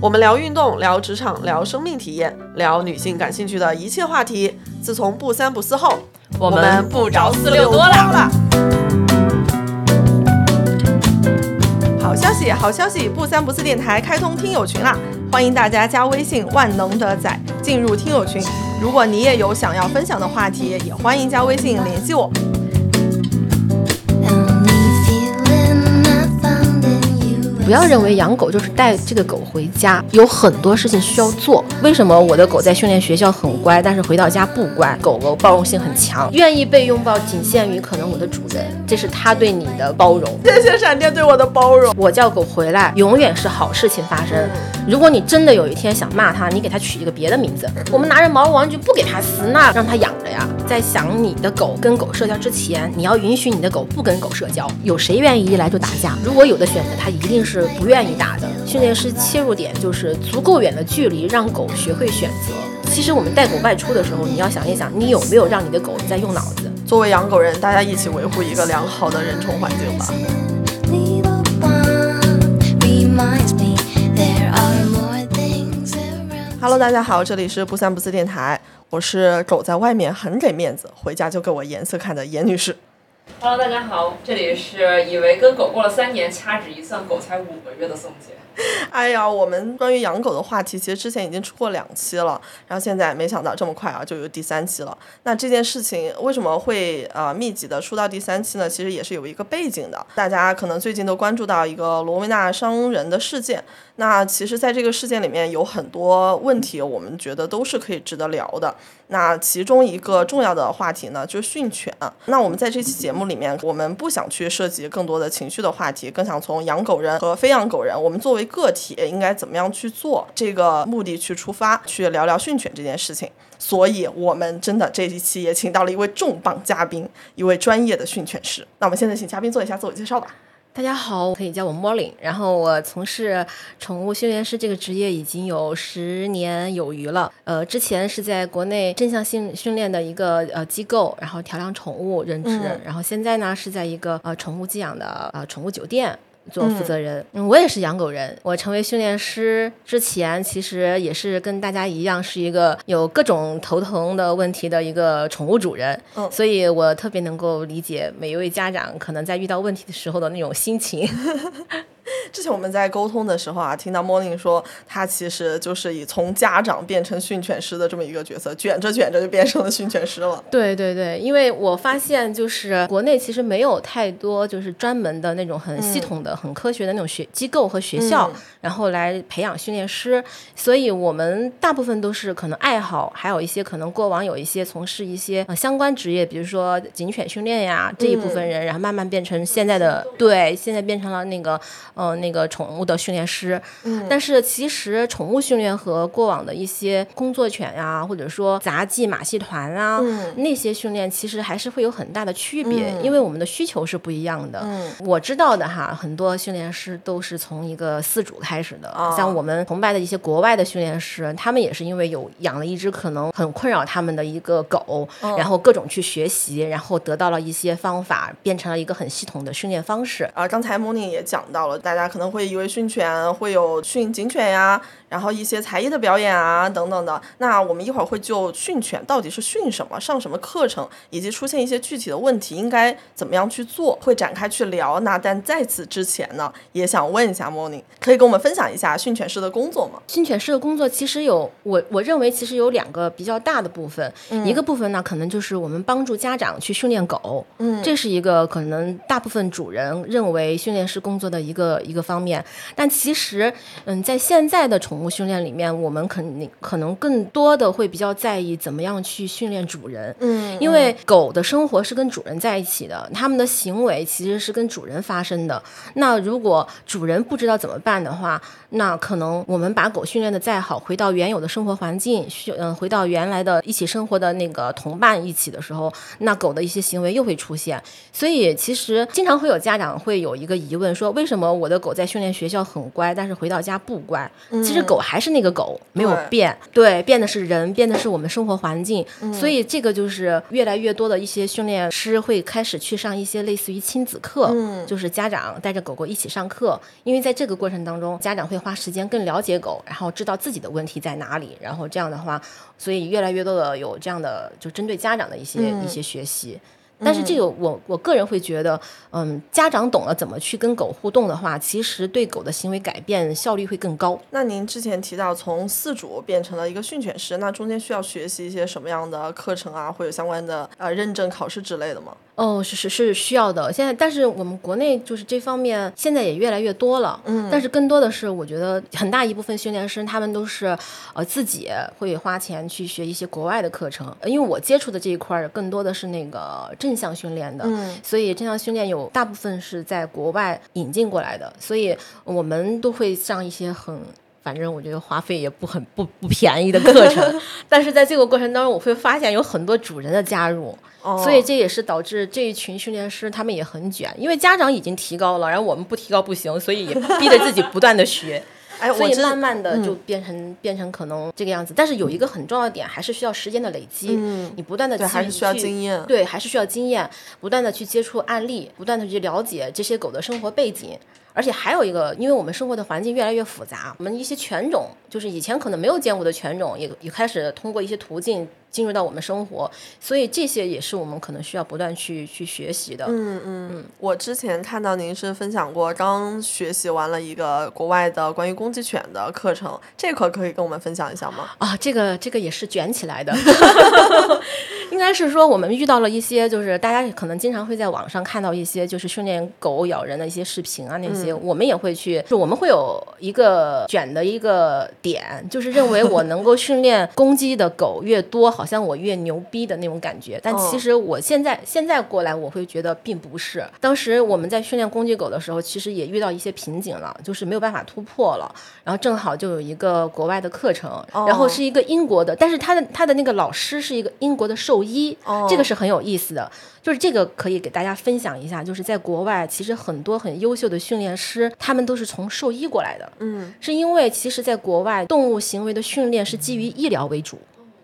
我们聊运动，聊职场，聊生命体验，聊女性感兴趣的一切话题。自从不三不四后，我们不着四六多了。好消息，好消息！不三不四电台开通听友群啦，欢迎大家加微信“万能的仔”进入听友群。如果你也有想要分享的话题，也欢迎加微信联系我。不要认为养狗就是带这个狗回家，有很多事情需要做。为什么我的狗在训练学校很乖，但是回到家不乖？狗狗包容性很强，愿意被拥抱仅限于可能我的主人，这是他对你的包容。谢谢闪电对我的包容。我叫狗回来，永远是好事情发生。如果你真的有一天想骂它，你给它取一个别的名字。我们拿着毛绒玩具不给它撕，那让它养着呀。在想你的狗跟狗社交之前，你要允许你的狗不跟狗社交。有谁愿意一来就打架？如果有的选择，它一定是。是不愿意打的。训练师切入点就是足够远的距离，让狗学会选择。其实我们带狗外出的时候，你要想一想，你有没有让你的狗在用脑子？作为养狗人，大家一起维护一个良好的人宠环境吧。Hello，大家好，这里是不三不四电台，我是狗在外面很给面子，回家就给我颜色看的严女士。Hello，大家好，这里是以为跟狗过了三年，掐指一算狗才五个月的宋姐。哎呀，我们关于养狗的话题，其实之前已经出过两期了，然后现在没想到这么快啊，就有第三期了。那这件事情为什么会呃密集的出到第三期呢？其实也是有一个背景的，大家可能最近都关注到一个罗威纳伤人的事件。那其实，在这个事件里面有很多问题，我们觉得都是可以值得聊的。那其中一个重要的话题呢，就是训犬。那我们在这期节目里面，我们不想去涉及更多的情绪的话题，更想从养狗人和非养狗人，我们作为个体应该怎么样去做这个目的去出发，去聊聊训犬这件事情。所以，我们真的这一期也请到了一位重磅嘉宾，一位专业的训犬师。那我们现在请嘉宾做一下自我介绍吧。大家好，可以叫我 Morlin，。然后我从事宠物训练师这个职业已经有十年有余了。呃，之前是在国内正向训训练的一个呃机构，然后调养宠物任职。然后现在呢是在一个呃宠物寄养的呃宠物酒店。做负责人，我也是养狗人。我成为训练师之前，其实也是跟大家一样，是一个有各种头疼的问题的一个宠物主人。嗯，所以我特别能够理解每一位家长可能在遇到问题的时候的那种心情。之前我们在沟通的时候啊，听到 Morning 说，他其实就是以从家长变成训犬师的这么一个角色，卷着卷着就变成了训犬师了。对对对，因为我发现就是国内其实没有太多就是专门的那种很系统的、很科学的那种学机构和学校，然后来培养训练师，所以我们大部分都是可能爱好，还有一些可能过往有一些从事一些相关职业，比如说警犬训练呀这一部分人，然后慢慢变成现在的对，现在变成了那个。嗯，那个宠物的训练师，嗯，但是其实宠物训练和过往的一些工作犬呀，或者说杂技马戏团啊，那些训练其实还是会有很大的区别，因为我们的需求是不一样的。嗯，我知道的哈，很多训练师都是从一个饲主开始的，像我们崇拜的一些国外的训练师，他们也是因为有养了一只可能很困扰他们的一个狗，然后各种去学习，然后得到了一些方法，变成了一个很系统的训练方式。啊，刚才 Morning 也讲到了。大家可能会以为训犬会有训警犬呀。然后一些才艺的表演啊，等等的。那我们一会儿会就训犬到底是训什么，上什么课程，以及出现一些具体的问题应该怎么样去做，会展开去聊。那但在此之前呢，也想问一下 Morning，可以跟我们分享一下训犬师的工作吗？训犬师的工作其实有我我认为其实有两个比较大的部分，一个部分呢可能就是我们帮助家长去训练狗，嗯，这是一个可能大部分主人认为训练师工作的一个一个方面。但其实，嗯，在现在的宠宠物训练里面，我们肯定可能更多的会比较在意怎么样去训练主人，嗯，因为狗的生活是跟主人在一起的，它们的行为其实是跟主人发生的。那如果主人不知道怎么办的话，那可能我们把狗训练的再好，回到原有的生活环境，训嗯，回到原来的一起生活的那个同伴一起的时候，那狗的一些行为又会出现。所以其实经常会有家长会有一个疑问，说为什么我的的狗在训练学校很乖，但是回到家不乖。嗯其实狗还是那个狗，没有变。对，变的是人，变的是我们生活环境。所以这个就是越来越多的一些训练师会开始去上一些类似于亲子课，嗯就是家长带着狗狗一起上课。因为在这个过程当中，家长会花时间更了解狗，然后知道自己的问题在哪里，然后这样的话，所以越来越多的有这样的就针对家长的一些、嗯一些学习。但是这个我我个人会觉得，嗯，家长懂了怎么去跟狗互动的话，其实对狗的行为改变效率会更高。那您之前提到从饲主变成了一个训犬师，那中间需要学习一些什么样的课程啊，会有相关的呃认证考试之类的吗？哦，是是是需要的。现在，但是我们国内就是这方面现在也越来越多了。嗯，但是更多的是，我觉得很大一部分训练师他们都是呃自己会花钱去学一些国外的课程。呃因为我接触的这一块儿更多的是那个正向训练的，嗯所以正向训练有大部分是在国外引进过来的，所以我们都会上一些很。反正我觉得花费也不很不不便宜的课程，但是在这个过程当中，我会发现有很多主人的加入，哦。所以这也是导致这一群训练师他们也很卷，因为家长已经提高了，然后我们不提高不行，所以也逼着自己不断的学，哎，所以慢慢的就变成、变成可能这个样子。但是有一个很重要的点，还是需要时间的累积，嗯。你不断的对还是需要经验。对，还是需要经验，不断的去接触案例，不断的去了解这些狗的生活背景。而且还有一个，因为我们生活的环境越来越复杂，我们一些犬种，就是以前可能没有见过的犬种，也也开始通过一些途径进入到我们生活，所以这些也是我们可能需要不断去去学习的。嗯嗯，我之前看到您是分享过刚学习完了一个国外的关于攻击犬的课程，这块可以跟我们分享一下吗？啊，这个这个也是卷起来的，应该是说我们遇到了一些，就是大家可能经常会在网上看到一些就是训练狗咬人的一些视频啊，那些、我们也会去，就我们会有一个卷的一个点，就是认为我能够训练 攻击的狗越多，好像我越牛逼的那种感觉。但其实我现在现在过来，我会觉得并不是。当时我们在训练攻击狗的时候，其实也遇到一些瓶颈了，就是没有办法突破了。然后正好就有一个国外的课程，然后是一个英国的，但是他的他的那个老师是一个英国的兽医，这个是很有意思的。就是这个可以给大家分享一下，就是在国外，其实很多很优秀的训练师，他们都是从兽医过来的。嗯，是因为其实在国外，动物行为的训练是基于医疗为主，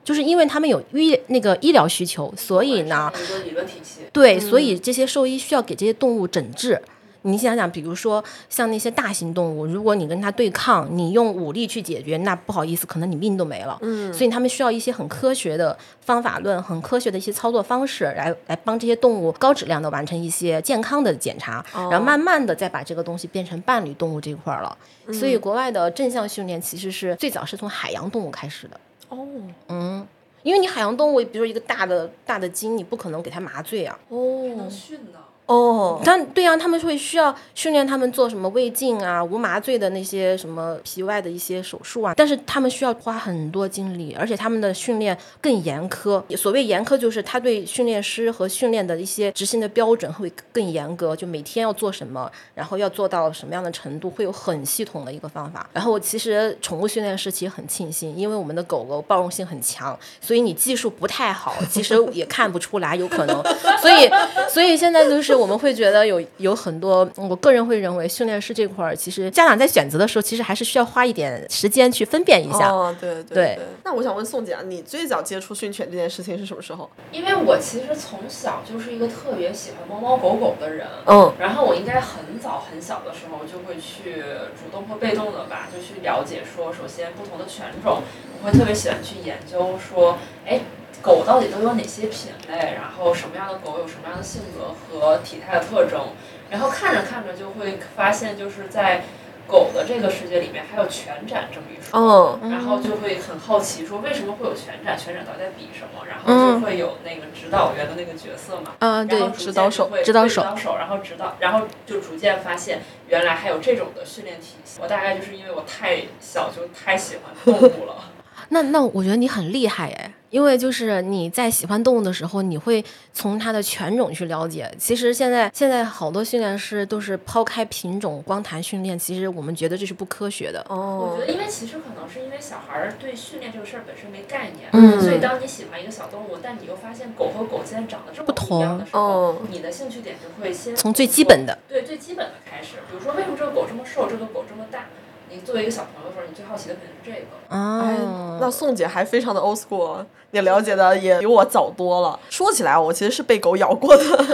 就是因为他们有医那个医疗需求，所以呢，一个理论体系。对，所以这些兽医需要给这些动物诊治。你想想，比如说像那些大型动物，如果你跟它对抗，你用武力去解决，那不好意思，可能你命都没了。嗯，所以他们需要一些很科学的方法论、很科学的一些操作方式，来来帮这些动物高质量的完成一些健康的检查，然后慢慢的再把这个东西变成伴侣动物这一块儿了。所以国外的正向训练其实是最早是从海洋动物开始的。哦嗯，因为你海洋动物，比如说一个大的大的鲸，你不可能给它麻醉啊。哦能训的。哦，但对啊，他们会需要训练他们做什么胃镜啊、无麻醉的那些什么皮外的一些手术啊，但是他们需要花很多精力，而且他们的训练更严苛。所谓严苛，就是他对训练师和训练的一些执行的标准会更严格，就每天要做什么，然后要做到什么样的程度，会有很系统的一个方法。然后其实宠物训练师其实很庆幸，因为我们的狗狗包容性很强，所以你技术不太好，其实也看不出来，有可能。所以，所以现在就是我们会觉得有有很多，我个人会认为训练师这块儿，其实家长在选择的时候，其实还是需要花一点时间去分辨一下。哦，对对对那我想问宋姐啊，你最早接触训犬这件事情是什么时候？因为我其实从小就是一个特别喜欢猫猫狗狗的人，嗯然后我应该很早很小的时候就会去主动或被动的吧，就去了解说，首先不同的犬种，我会特别喜欢去研究说，哎，狗到底都有哪些品类，然后什么样的狗有什么样的性格和体态的特征，然后看着看着就会发现，就是在狗的这个世界里面还有犬展这么一说。嗯然后就会很好奇，说为什么会有犬展？犬展到底在比什么？然后就会有那个指导员的那个角色嘛，嗯、对指导手就会指导手指导手，然后指导，然后就逐渐发现原来还有这种的训练体系。我大概就是因为我太小就太喜欢动物了，那那我觉得你很厉害哎，因为就是你在喜欢动物的时候，你会从它的犬种去了解。其实现在现在好多训练师都是抛开品种光谈训练，其实我们觉得这是不科学的。哦我哦觉得，因为其实可能是因为小孩儿对训练这个事儿本身没概念，嗯所以当你喜欢一个小动物，但你又发现狗和狗现在长得这么不同的时候，哦你的兴趣点就会先从最基本的，对最基本的开始。比如说，为什么这个狗这么瘦，这个狗这么大？你作为一个小朋友的时候，你最好奇的肯定是这个。哎哦，，那宋姐还非常的 old school，你了解的也比我早多了。说起来，我其实是被狗咬过的，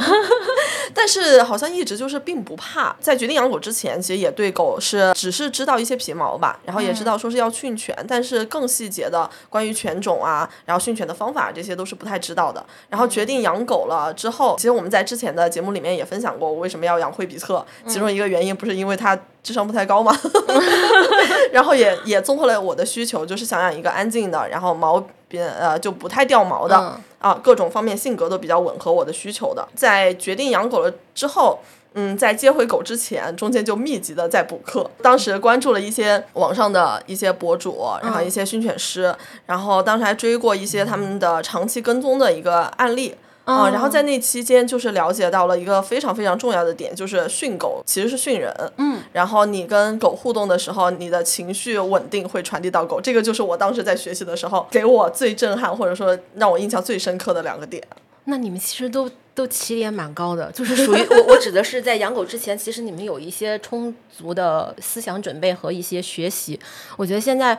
但是好像一直就是并不怕。在决定养狗之前，其实也对狗是只是知道一些皮毛吧，然后也知道说是要训犬，但是更细节的关于犬种啊，然后训犬的方法这些都是不太知道的。然后决定养狗了之后，其实我们在之前的节目里面也分享过，我为什么要养惠比特，其中一个原因不是因为它智商不太高嘛？然后也也综合了我的需求，就是想养一个安静的，然后毛边呃就不太掉毛的、嗯啊，各种方面性格都比较吻合我的需求的。在决定养狗了之后。嗯，在接回狗之前，中间就密集的在补课。当时关注了一些网上的一些博主，然后一些训犬师，然后当时还追过一些他们的长期跟踪的一个案例。啊、然后在那期间，就是了解到了一个非常非常重要的点，就是训狗其实是训人。嗯，然后你跟狗互动的时候，你的情绪稳定会传递到狗，这个就是我当时在学习的时候给我最震撼，或者说让我印象最深刻的两个点。那你们其实都都起点蛮高的，就是属于我我指的是在养狗之前，其实你们有一些充足的思想准备和一些学习。我觉得现在。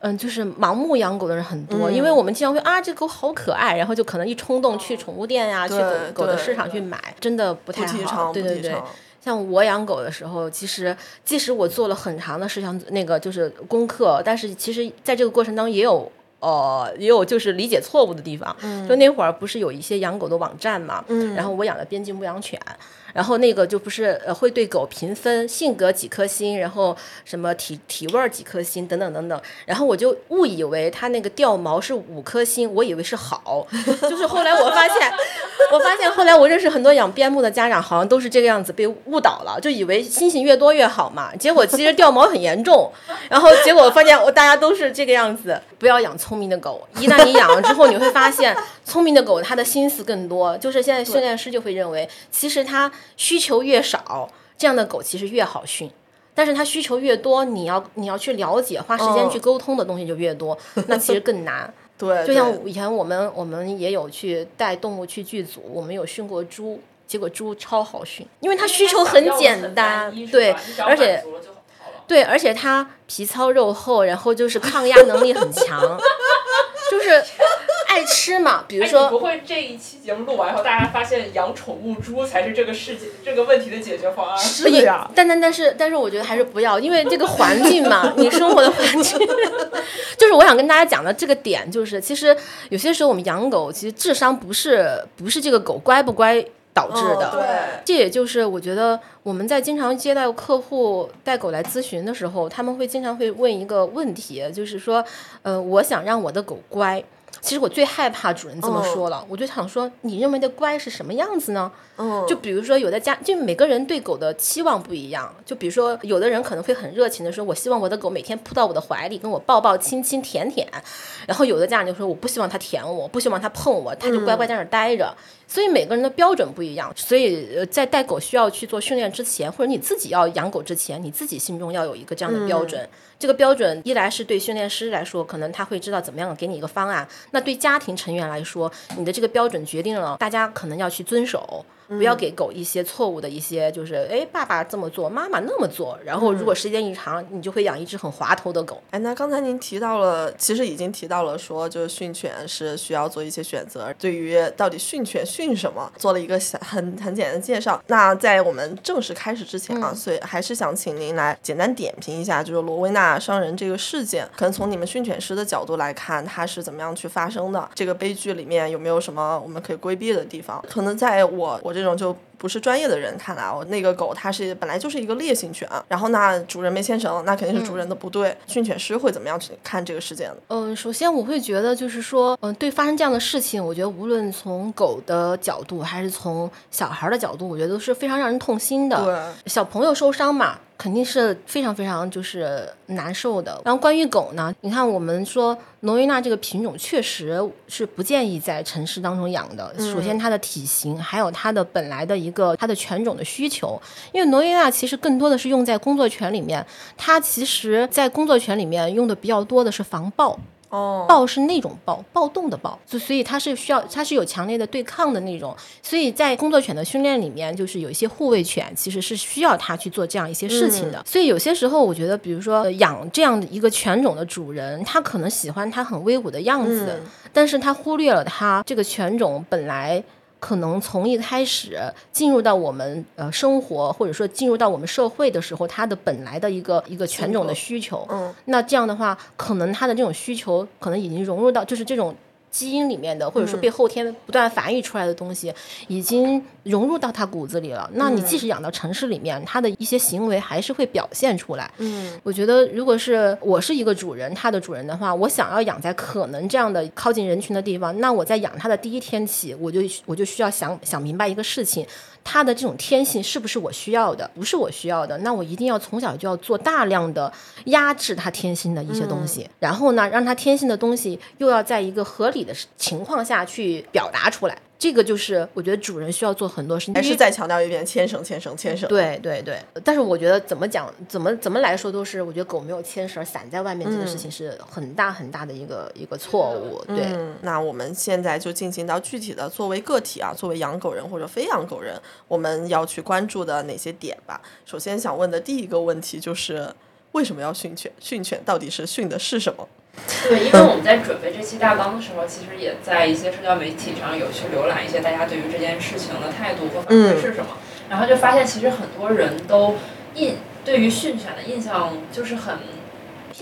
嗯，就是盲目养狗的人很多，嗯因为我们经常会啊，这狗好可爱，然后就可能一冲动去宠物店呀、去狗狗的市场去买，真的不不太好。对对对。像我养狗的时候，其实即使我做了很长的事项那个就是功课，但是其实在这个过程当中也有。呃，也有就是理解错误的地方。就那会儿不是有一些养狗的网站嘛，嗯然后我养的边境牧羊犬，然后那个就不是呃会对狗评分，性格几颗星，然后什么体体味儿几颗星等等等等，然后我就误以为它那个掉毛是五颗星，我以为是好，就是后来我发现，我发现后来我认识很多养边牧的家长，好像都是这个样子被误导了，就以为星星越多越好嘛，结果其实掉毛很严重，然后结果发现我大家都是这个样子，不要养聪明的狗，一旦你养了之后，你会发现聪明的狗它的心思更多，就是现在训练师就会认为，其实它需求越少，这样的狗其实越好训。但是它需求越多，你要你要去了解，花时间去沟通的东西就越多，那其实更难。对，就像以前我们我们也有去带动物去剧组，我们有训过猪，结果猪超好训，因为它需求很简单，对，而且对，而且它皮糙肉厚，然后就是抗压能力很强，就是爱吃嘛。比如说，不会这一期节目录完以后，大家发现养宠物猪才是这个世界这个问题的解决方案？是的呀，但但但是但是，我觉得还是不要，因为这个环境嘛，你生活的环境，就是我想跟大家讲的这个点，就是其实有些时候我们养狗，其实智商不是不是这个狗乖不乖导致的，哦对这也就是我觉得我们在经常接待客户带狗来咨询的时候，他们会经常会问一个问题，就是说，呃，我想让我的狗乖。其实我最害怕主人这么说了，我就想说，你认为的乖是什么样子呢？嗯，就比如说，有的家就每个人对狗的期望不一样。就比如说，有的人可能会很热情的说：“我希望我的狗每天扑到我的怀里，跟我抱抱、亲亲、舔舔。”然后有的家长就说：“我不希望它舔我，不希望它碰我，它就乖乖在那儿待着。所以每个人的标准不一样。所以呃在带狗需要去做训练之前，或者你自己要养狗之前，你自己心中要有一个这样的标准。这个标准一来是对训练师来说，可能他会知道怎么样给你一个方案；那对家庭成员来说，你的这个标准决定了大家可能要去遵守。不要给狗一些错误的一些，就是哎，爸爸这么做，妈妈那么做，然后如果时间一长，你就会养一只很滑头的狗。哎，那刚才您提到了，其实已经提到了说，就是训犬是需要做一些选择。对于到底训犬训什么，做了一个小很很简单的介绍。那在我们正式开始之前啊，所以还是想请您来简单点评一下，就是罗威纳伤人这个事件，可能从你们训犬师的角度来看，它是怎么样去发生的？这个悲剧里面有没有什么我们可以规避的地方？可能在我我这种就不是专业的人看来哦，那个狗它是本来就是一个烈性犬，然后那主人没牵绳，那肯定是主人的不对。训犬师会怎么样去看这个事件呢？嗯，首先我会觉得就是说，嗯，对发生这样的事情，我觉得无论从狗的角度还是从小孩的角度，我觉得都是非常让人痛心的。对，小朋友受伤嘛。肯定是非常非常就是难受的。然后关于狗呢，你看我们说罗威纳这个品种确实是不建议在城市当中养的。首先它的体型，还有它的本来的一个它的犬种的需求。因为罗威纳其实更多的是用在工作犬里面，它其实在工作犬里面用的比较多的是防暴。哦，暴是那种暴，暴动的暴，就所以它是需要，它是有强烈的对抗的那种，所以在工作犬的训练里面，就是有一些护卫犬其实是需要它去做这样一些事情的。所以有些时候，我觉得，比如说养这样的一个犬种的主人，他可能喜欢它很威武的样子，但是他忽略了它这个犬种本来。可能从一开始进入到我们呃生活，或者说进入到我们社会的时候，它的本来的一个一个犬种的需求，嗯，那这样的话，可能它的这种需求可能已经融入到就是这种。基因里面的，或者说被后天不断繁育出来的东西，已经融入到他骨子里了。那你即使养到城市里面，他的一些行为还是会表现出来。嗯，我觉得如果是我是一个主人，他的主人的话，我想要养在可能这样的靠近人群的地方，那我在养它的第一天起，我就我就需要想想明白一个事情。它的这种天性是不是我需要的？不是我需要的，那我一定要从小就要做大量的压制他天性的一些东西，然后呢，让他天性的东西又要在一个合理的情况下去表达出来。这个就是我觉得主人需要做很多事情，还是再强调一遍，牵绳，牵绳，牵绳。对对对，但是我觉得怎么讲，怎么怎么来说都是，我觉得狗没有牵绳散在外面这个事情是很大很大的一个一个错误。对，那我们现在就进行到具体的，作为个体啊，作为养狗人或者非养狗人，我们要去关注的哪些点吧。首先想问的第一个问题就是，为什么要训犬？训犬到底是训的是什么？对，因为我们在准备这期大纲的时候，其实也在一些社交媒体上有去浏览一些大家对于这件事情的态度和反馈是什么，然后就发现其实很多人都印对于训犬的印象就是很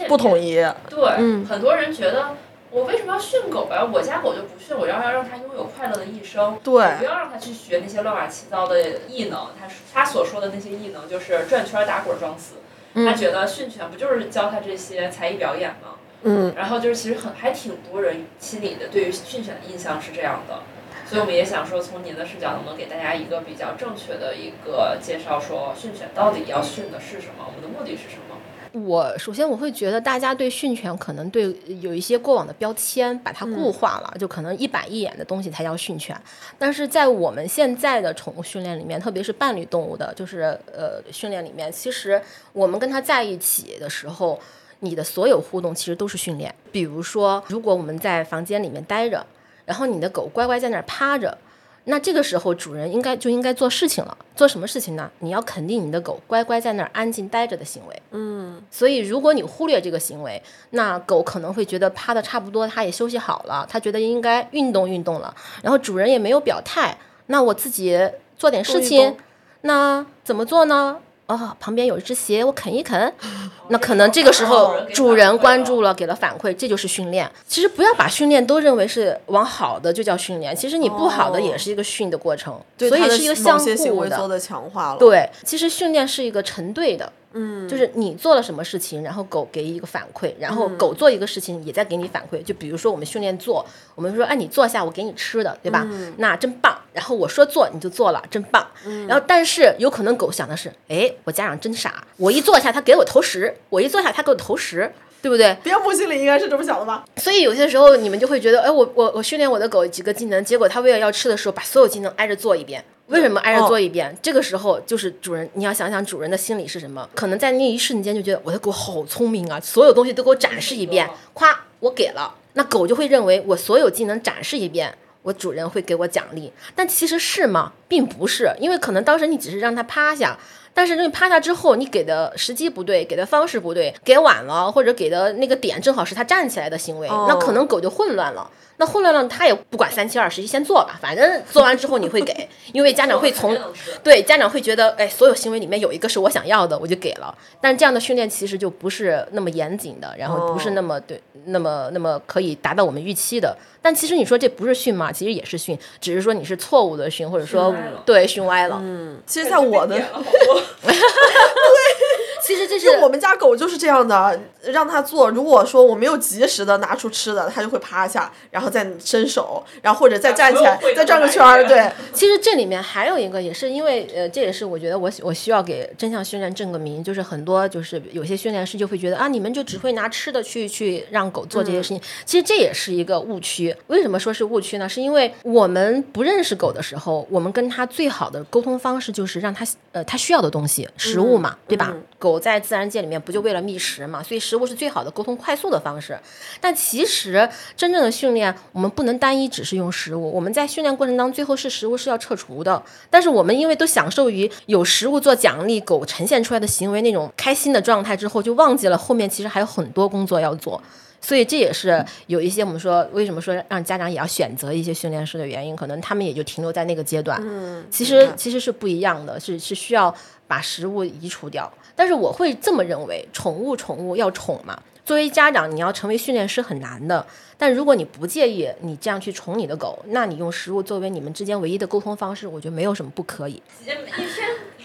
不统一。对，很多人觉得我为什么要训狗呀？我家狗就不训，我要要让它拥有快乐的一生。对，不要让它去学那些乱七八糟的异能。他他所说的那些异能就是转圈打滚装死。他觉得训犬不就是教他这些才艺表演吗？嗯，然后就是其实很还挺多人心里的对于训犬的印象是这样的，所以我们也想说从您的视角能不能给大家一个比较正确的一个介绍，说训犬到底要训的是什么，我们的目的是什么？我首先我会觉得大家对训犬可能对有一些过往的标签，把它固化了，就可能一板一眼的东西才叫训犬，但是在我们现在的宠物训练里面，特别是伴侣动物的，就是呃训练里面，其实我们跟它在一起的时候。你的所有互动其实都是训练。比如说，如果我们在房间里面待着，然后你的狗乖乖在那儿趴着，那这个时候主人应该就应该做事情了。做什么事情呢？你要肯定你的狗乖乖在那儿安静待着的行为。嗯。所以，如果你忽略这个行为，那狗可能会觉得趴的差不多，它也休息好了，它觉得应该运动运动了。然后主人也没有表态，那我自己做点事情，那怎么做呢？哦，旁边有一只鞋，我啃一啃，那可能这个时候主人关注了，给了反馈，这就是训练。其实不要把训练都认为是往好的就叫训练，其实你不好的也是一个训的过程，所以是一个相互的强化了。对，其实训练是一个成对的。嗯，就是你做了什么事情，然后狗给一个反馈，然后狗做一个事情也在给你反馈。就比如说我们训练做，我们说哎你坐下，我给你吃的，对吧？那真棒。然后我说做你就做了，真棒。然后但是有可能狗想的是，哎我家长真傻，我一坐下他给我投食，我一坐下他给我投食，对不对？边牧心里应该是这么想的吧？所以有些时候你们就会觉得，哎我我我训练我的狗几个技能，结果它为了要吃的时候，把所有技能挨着做一遍。为什么挨着做一遍？这个时候就是主人，你要想想主人的心理是什么？可能在那一瞬间就觉得我的狗好聪明啊，所有东西都给我展示一遍，夸我给了，那狗就会认为我所有技能展示一遍，我主人会给我奖励。但其实是吗？并不是，因为可能当时你只是让它趴下。但是你趴下之后，你给的时机不对，给的方式不对，给晚了，或者给的那个点正好是它站起来的行为，那可能狗就混乱了。那混乱了，他也不管三七二十一，先做吧，反正做完之后你会给，因为家长会从对家长会觉得，哎，所有行为里面有一个是我想要的，我就给了。但这样的训练其实就不是那么严谨的，然后不是那么对，那么那么可以达到我们预期的。但其实你说这不是训吗？其实也是训，只是说你是错误的训，或者说对训歪了。嗯，其实，在我的。其实这是我们家狗就是这样的，让它做。如果说我没有及时的拿出吃的，它就会趴下，然后再伸手，然后或者再站起来，再转个圈儿。对，其实这里面还有一个，也是因为呃，这也是我觉得我我需要给真相训练正个名，就是很多就是有些训练师就会觉得啊，你们就只会拿吃的去去让狗做这些事情。其实这也是一个误区。为什么说是误区呢？是因为我们不认识狗的时候，我们跟它最好的沟通方式就是让它呃它需要的东西，食物嘛，对吧？狗在自然界里面不就为了觅食嘛？所以食物是最好的沟通快速的方式。但其实真正的训练，我们不能单一只是用食物。我们在训练过程当中，最后是食物是要撤除的。但是我们因为都享受于有食物做奖励，狗呈现出来的行为那种开心的状态之后，就忘记了后面其实还有很多工作要做。所以这也是有一些我们说为什么说让家长也要选择一些训练师的原因，可能他们也就停留在那个阶段。嗯，其实其实是不一样的，是是需要把食物移除掉。但是我会这么认为，宠物宠物要宠嘛。作为家长，你要成为训练师很难的。但如果你不介意你这样去宠你的狗，那你用食物作为你们之间唯一的沟通方式，我觉得没有什么不可以。一天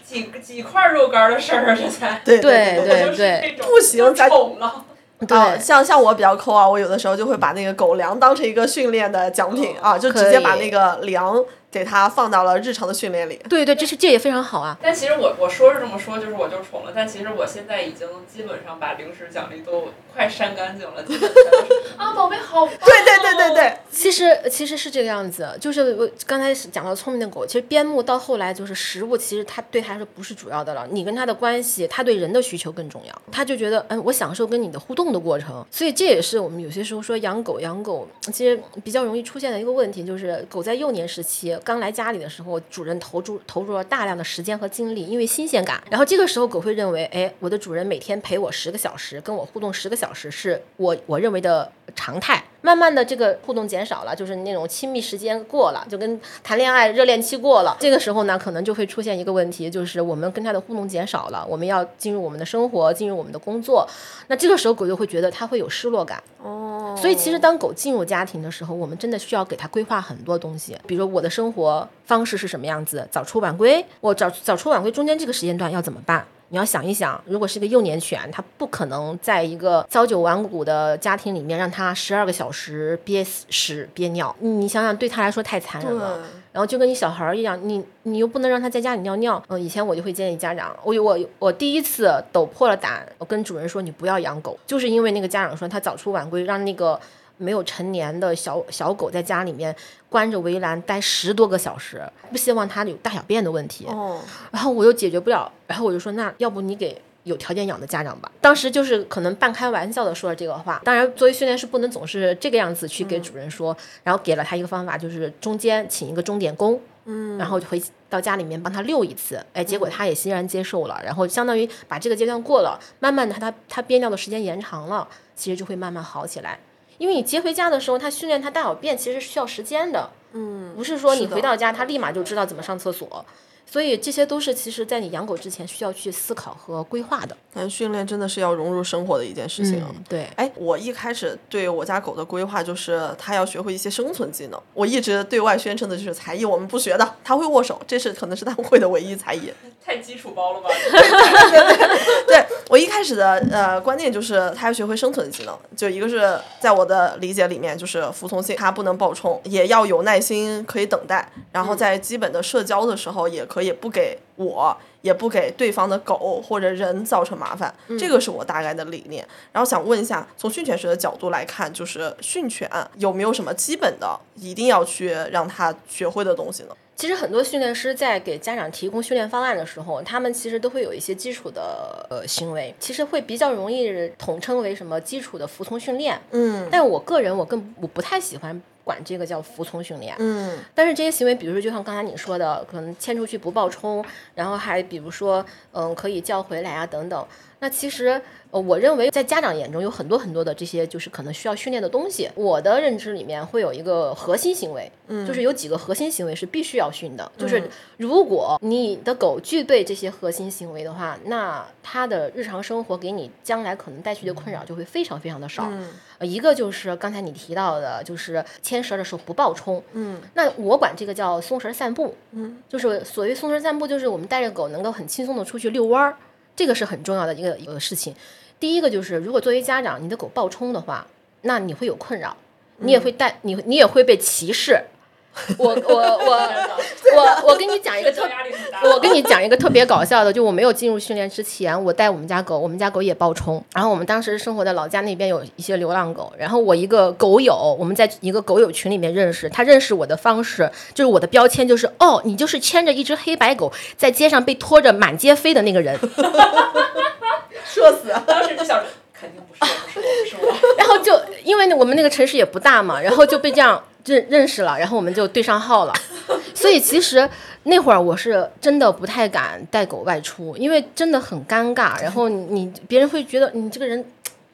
几几块肉干的事儿，这才对对对对，不行，咱宠了。对，像像我比较抠啊，我有的时候就会把那个狗粮当成一个训练的奖品啊，就直接把那个粮。给它放到了日常的训练里。对对，这是这也非常好啊。但其实我我说是这么说，就是我就宠了。但其实我现在已经基本上把零食奖励都快删干净了。啊，宝贝好。对对对对对，其实其实是这个样子。就是我刚才讲到聪明的狗，其实边牧到后来就是食物，其实它对它来说不是主要的了。你跟它的关系，它对人的需求更重要。它就觉得，嗯，我享受跟你的互动的过程。所以这也是我们有些时候说养狗养狗，其实比较容易出现的一个问题，就是狗在幼年时期。刚来家里的时候，主人投注投入了大量的时间和精力，因为新鲜感。然后这个时候，狗会认为，哎，我的主人每天陪我十个小时，跟我互动十个小时，是我我认为的常态。慢慢的，这个互动减少了，就是那种亲密时间过了，就跟谈恋爱热恋期过了。这个时候呢，可能就会出现一个问题，就是我们跟它的互动减少了，我们要进入我们的生活，进入我们的工作。那这个时候，狗就会觉得它会有失落感。哦。所以，其实当狗进入家庭的时候，我们真的需要给它规划很多东西，比如我的生活方式是什么样子，早出晚归。我早早出晚归中间这个时间段要怎么办？你要想一想，如果是一个幼年犬，它不可能在一个朝九晚五的家庭里面让它十二个小时憋屎憋尿。你想想，对它来说太残忍了。然后就跟你小孩儿一样，你你又不能让他在家里尿尿。嗯，以前我就会建议家长，我我我第一次抖破了胆，我跟主人说你不要养狗，就是因为那个家长说他早出晚归，让那个。没有成年的小小狗在家里面关着围栏待十多个小时，不希望它有大小便的问题。哦，然后我又解决不了，然后我就说，那要不你给有条件养的家长吧。当时就是可能半开玩笑的说了这个话。当然，作为训练师不能总是这个样子去给主人说。然后给了他一个方法，就是中间请一个钟点工，嗯，然后回到家里面帮他遛一次。哎，结果他也欣然接受了。然后相当于把这个阶段过了，慢慢的他他憋尿的时间延长了，其实就会慢慢好起来。因为你接回家的时候，他训练他大小便其实是需要时间的，嗯，不是说你回到家他立马就知道怎么上厕所。所以这些都是其实，在你养狗之前需要去思考和规划的。但训练真的是要融入生活的一件事情。对，哎，我一开始对我家狗的规划就是它要学会一些生存技能。我一直对外宣称的就是才艺我们不学的，它会握手，这是可能是它会的唯一才艺。太基础包了吧？对，我一开始的呃观念就是它要学会生存技能，就一个是在我的理解里面就是服从性，它不能暴冲，也要有耐心可以等待，然后在基本的社交的时候也可以。不给我，也不给对方的狗或者人造成麻烦，这个是我大概的理念。然后想问一下，从训犬师的角度来看，就是训犬有没有什么基本的一定要去让他学会的东西呢？其实很多训练师在给家长提供训练方案的时候，他们其实都会有一些基础的呃行为，其实会比较容易统称为什么基础的服从训练。嗯，但我个人我更我不太喜欢。管这个叫服从训练。嗯但是这些行为，比如说就像刚才你说的，可能牵出去不报冲，然后还比如说，嗯，可以叫回来啊等等。那其实，呃，我认为在家长眼中有很多很多的这些就是可能需要训练的东西。我的认知里面会有一个核心行为，嗯就是有几个核心行为是必须要训的。就是如果你的狗具备这些核心行为的话，那它的日常生活给你将来可能带去的困扰就会非常非常的少。嗯呃，一个就是刚才你提到的，就是牵绳的时候不暴冲。嗯那我管这个叫松绳散步，嗯，就是所谓松绳散步，就是我们带着狗能够很轻松的出去遛弯儿，这个是很重要的一个一个事情。第一个就是，如果作为家长，你的狗暴冲的话，那你会有困扰，你也会带你你也会被歧视。我我我 我我跟你讲一个特。我跟你讲一个特别搞笑的，就我没有进入训练之前，我带我们家狗，我们家狗也暴冲。然后我们当时生活在老家那边有一些流浪狗，然后我一个狗友，我们在一个狗友群里面认识，他认识我的方式就是我的标签就是哦，你就是牵着一只黑白狗在街上被拖着满街飞的那个人。社死。当时就想，肯定不是我，不是我，不是我。然后就因为我们那个城市也不大嘛，然后就被这样认认识了，然后我们就对上号了。所以其实那会儿我是真的不太敢带狗外出，因为真的很尴尬。然后你你别人会觉得你这个人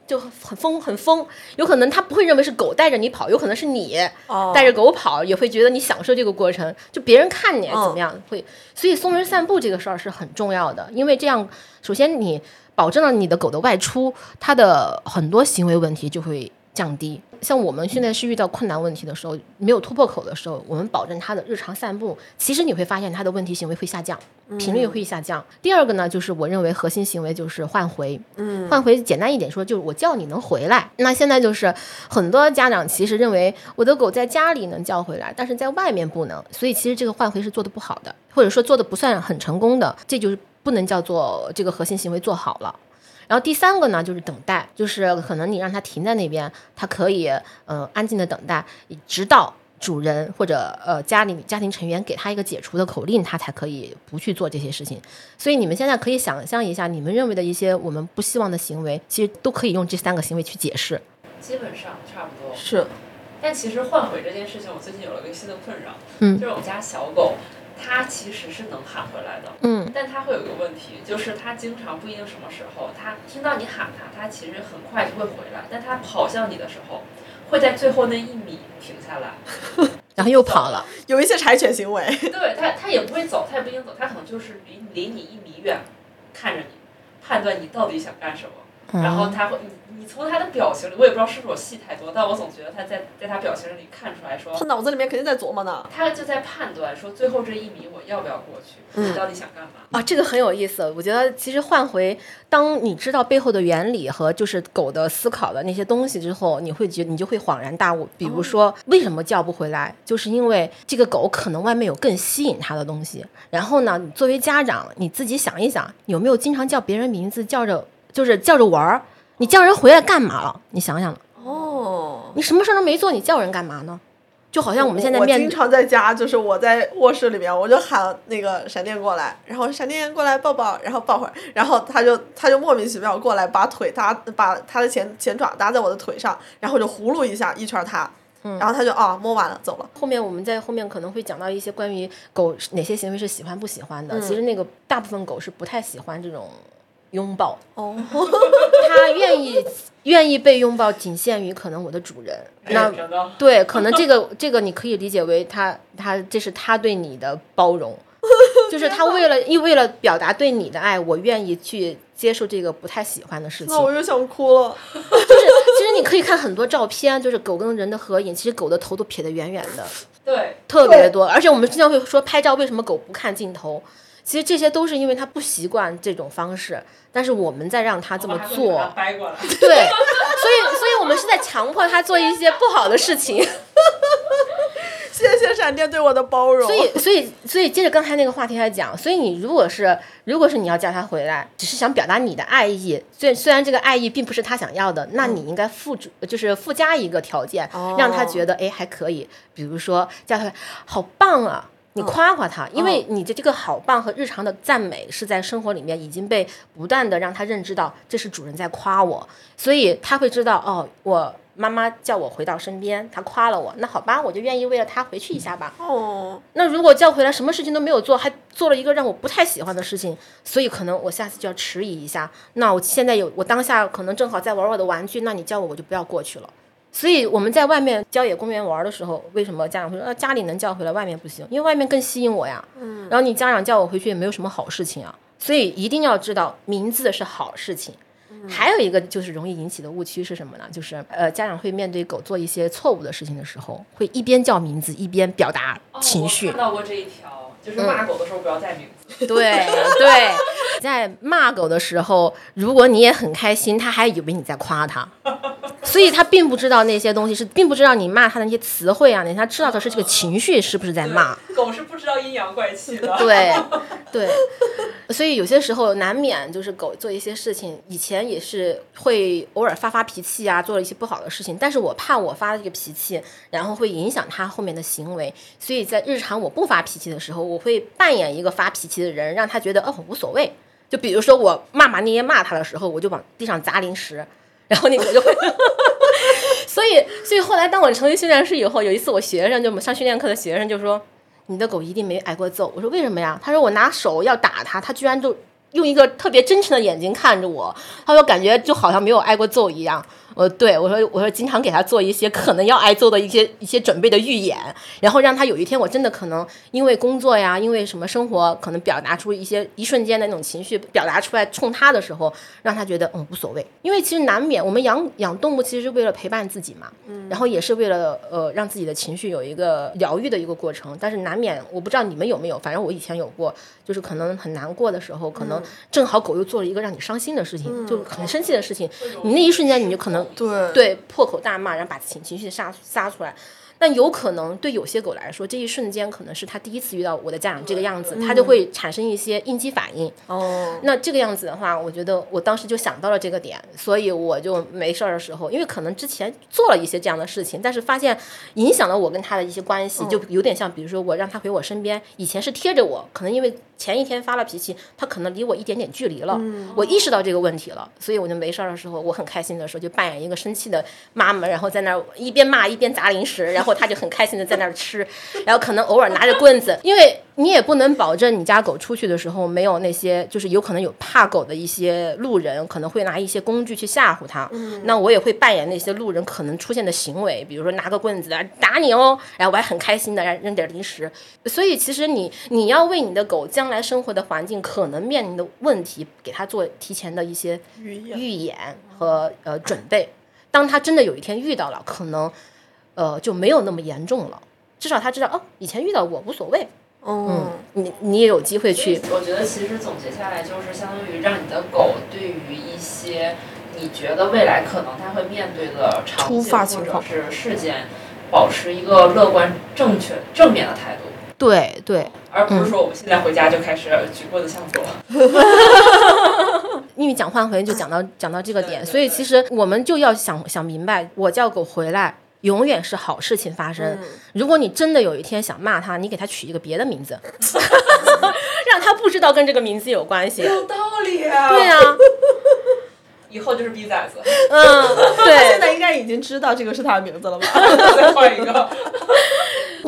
就很疯很疯，有可能他不会认为是狗带着你跑，有可能是你哦带着狗跑，也会觉得你享受这个过程。就别人看你怎么样会，所以松人散步这个事儿是很重要的，因为这样首先你保证了你的狗的外出，它的很多行为问题就会降低。像我们现在是遇到困难问题的时候，没有突破口的时候，我们保证他的日常散步，其实你会发现他的问题行为会下降，频率会下降。第二个呢，就是我认为核心行为就是换回。嗯换回简单一点说，就是我叫你能回来。那现在就是很多家长其实认为我的狗在家里能叫回来，但是在外面不能，所以其实这个换回是做的不好的，或者说做的不算很成功的，这就是不能叫做这个核心行为做好了。然后第三个呢，就是等待，就是可能你让它停在那边，它可以呃安静的等待，直到主人或者呃家里家庭成员给它一个解除的口令，它才可以不去做这些事情。所以你们现在可以想象一下，你们认为的一些我们不希望的行为，其实都可以用这三个行为去解释。基本上差不多。是，但其实换回这件事情，我最近有了个新的困扰，嗯就是我们家小狗，它其实是能喊回来的，嗯但它会有一个问题，就是它经常不一定什么时候，它听到你喊它，它其实很快就会回来，但它跑向你的时候，会在最后那一米停下来，然后又跑了。有一些柴犬行为。对它，它也不会走，它也不一定走，它可能就是离离你一米远，看着你，判断你到底想干什么。然后他会，你你从他的表情里，我也不知道是不是我戏太多，但我总觉得他在在他表情里看出来说，他脑子里面肯定在琢磨呢。他就在判断说最后这一米我要不要过去，嗯你到底想干嘛？啊，这个很有意思。我觉得其实换回，当你知道背后的原理和就是狗的思考的那些东西之后，你会觉你就会恍然大悟。比如说，为什么叫不回来，就是因为这个狗可能外面有更吸引它的东西。然后呢，你作为家长，你自己想一想，有没有经常叫别人名字，叫着就是叫着玩儿？你叫人回来干嘛了？你想想，哦，你什么事儿都没做，你叫人干嘛呢？就好像我们现在我经常在家，就是我在卧室里面，我就喊那个闪电过来，然后闪电过来抱抱，然后抱会儿，然后他就他就莫名其妙过来，把腿搭把他的前前爪搭在我的腿上，然后就呼噜一下一圈他，然后他就啊摸完了走了。后面我们在后面可能会讲到一些关于狗哪些行为是喜欢不喜欢的。其实那个大部分狗是不太喜欢这种拥抱，哦，他愿意愿意被拥抱，仅限于可能我的主人。那对，可能这个 这个你可以理解为他他这是他对你的包容，就是他为了因为了表达对你的爱，我愿意去接受这个不太喜欢的事情。那我又想哭了。就是其实你可以看很多照片，就是狗跟人的合影，其实狗的头都撇得远远的。对，特别多，而且我们经常会说拍照为什么狗不看镜头？其实这些都是因为他不习惯这种方式，但是我们在让他这么做，掰过来。对，所以所以我们是在强迫他做一些不好的事情。谢谢闪电对我的包容。所以所以所以接着刚才那个话题来讲，所以你如果是如果是你要叫他回来，只是想表达你的爱意，虽虽然这个爱意并不是他想要的，那你应该附注就是附加一个条件，让他觉得哎还可以，比如说叫他好棒啊。你夸夸他，因为你的这个好棒和日常的赞美是在生活里面已经被不断的让他认知到，这是主人在夸我，所以他会知道哦，我妈妈叫我回到身边，他夸了我，那好吧，我就愿意为了他回去一下吧。哦，那如果叫回来什么事情都没有做，还做了一个让我不太喜欢的事情，所以可能我下次就要迟疑一下。那我现在有我当下可能正好在玩我的玩具，那你叫我我就不要过去了。所以我们在外面郊野公园玩的时候，为什么家长会说呃家里能叫回来，外面不行？因为外面更吸引我呀。嗯。然后你家长叫我回去也没有什么好事情啊，所以一定要知道名字是好事情。还有一个就是容易引起的误区是什么呢？就是呃家长会面对狗做一些错误的事情的时候，会一边叫名字一边表达情绪。看到过这一条，就是骂狗的时候不要带名字。对对，在骂狗的时候，如果你也很开心，他还以为你在夸他。所以他并不知道那些东西是，并不知道你骂他的那些词汇啊，他知道的是这个情绪是不是在骂。狗是不知道阴阳怪气的。对，对，所以有些时候难免就是狗做一些事情，以前也是会偶尔发发脾气啊，做了一些不好的事情，但是我怕我发这个脾气，然后会影响它后面的行为，所以在日常我不发脾气的时候，我会扮演一个发脾气的人，让他觉得哦无所谓。就比如说我骂骂咧咧骂他的时候，我就往地上砸零食。然后那个就会，所以所以后来当我成为训练师以后，有一次我学生就我们上训练课的学生就说，你的狗一定没挨过揍。我说为什么呀？他说我拿手要打它，它居然就用一个特别真诚的眼睛看着我，他说感觉就好像没有挨过揍一样。呃，对我说，我说经常给他做一些可能要挨揍的一些一些准备的预演，然后让他有一天我真的可能因为工作呀，因为什么生活可能表达出一些一瞬间的那种情绪表达出来冲他的时候，让他觉得嗯无所谓，因为其实难免我们养养动物其实是为了陪伴自己嘛，嗯，然后也是为了呃让自己的情绪有一个疗愈的一个过程，但是难免我不知道你们有没有，反正我以前有过，就是可能很难过的时候，可能正好狗又做了一个让你伤心的事情，就很生气的事情，你那一瞬间你就可能。对对，破口大骂，然后把情情绪撒撒出来。那有可能对有些狗来说，这一瞬间可能是它第一次遇到我的家长这个样子，它就会产生一些应激反应。哦，那这个样子的话，我觉得我当时就想到了这个点，所以我就没事儿的时候，因为可能之前做了一些这样的事情，但是发现影响了我跟他的一些关系，就有点像，比如说我让他回我身边，以前是贴着我，可能因为前一天发了脾气，他可能离我一点点距离了。我意识到这个问题了，所以我就没事儿的时候，我很开心的时候，就扮演一个生气的妈妈，然后在那儿一边骂一边砸零食，然后。他就很开心的在那儿吃，然后可能偶尔拿着棍子，因为你也不能保证你家狗出去的时候没有那些，就是有可能有怕狗的一些路人可能会拿一些工具去吓唬它。那我也会扮演那些路人可能出现的行为，比如说拿个棍子打你哦，然后我还很开心的扔点零食。所以其实你你要为你的狗将来生活的环境可能面临的问题，给他做提前的一些预演和呃准备。当他真的有一天遇到了，可能。呃，就没有那么严重了，至少他知道哦，以前遇到过无所谓。嗯，你你也有机会去。我觉得其实总结下来就是相当于让你的狗对于一些你觉得未来可能它会面对的场景或者是事件，保持一个乐观、正确、正面的态度。对对，而不是说我们现在回家就开始举棍子向狗。因为讲换回就讲到讲到这个点，所以其实我们就要想想明白，我叫狗回来。永远是好事情发生。如果你真的有一天想骂他，你给他取一个别的名字，让他不知道跟这个名字有关系。有道理啊。对啊，以后就是逼崽子。嗯，对。现在应该已经知道这个是他的名字了吧？再换一个。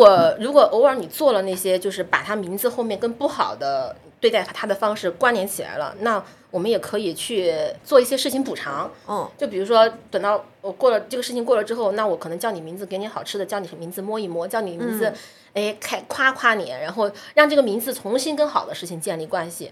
我如果偶尔你做了那些，就是把他名字后面跟不好的对待他的方式关联起来了，那。我们也可以去做一些事情补偿，嗯，就比如说等到我过了这个事情过了之后，那我可能叫你名字，给你好吃的，叫你名字摸一摸，叫你名字，哎，开夸夸你，然后让这个名字重新跟好的事情建立关系，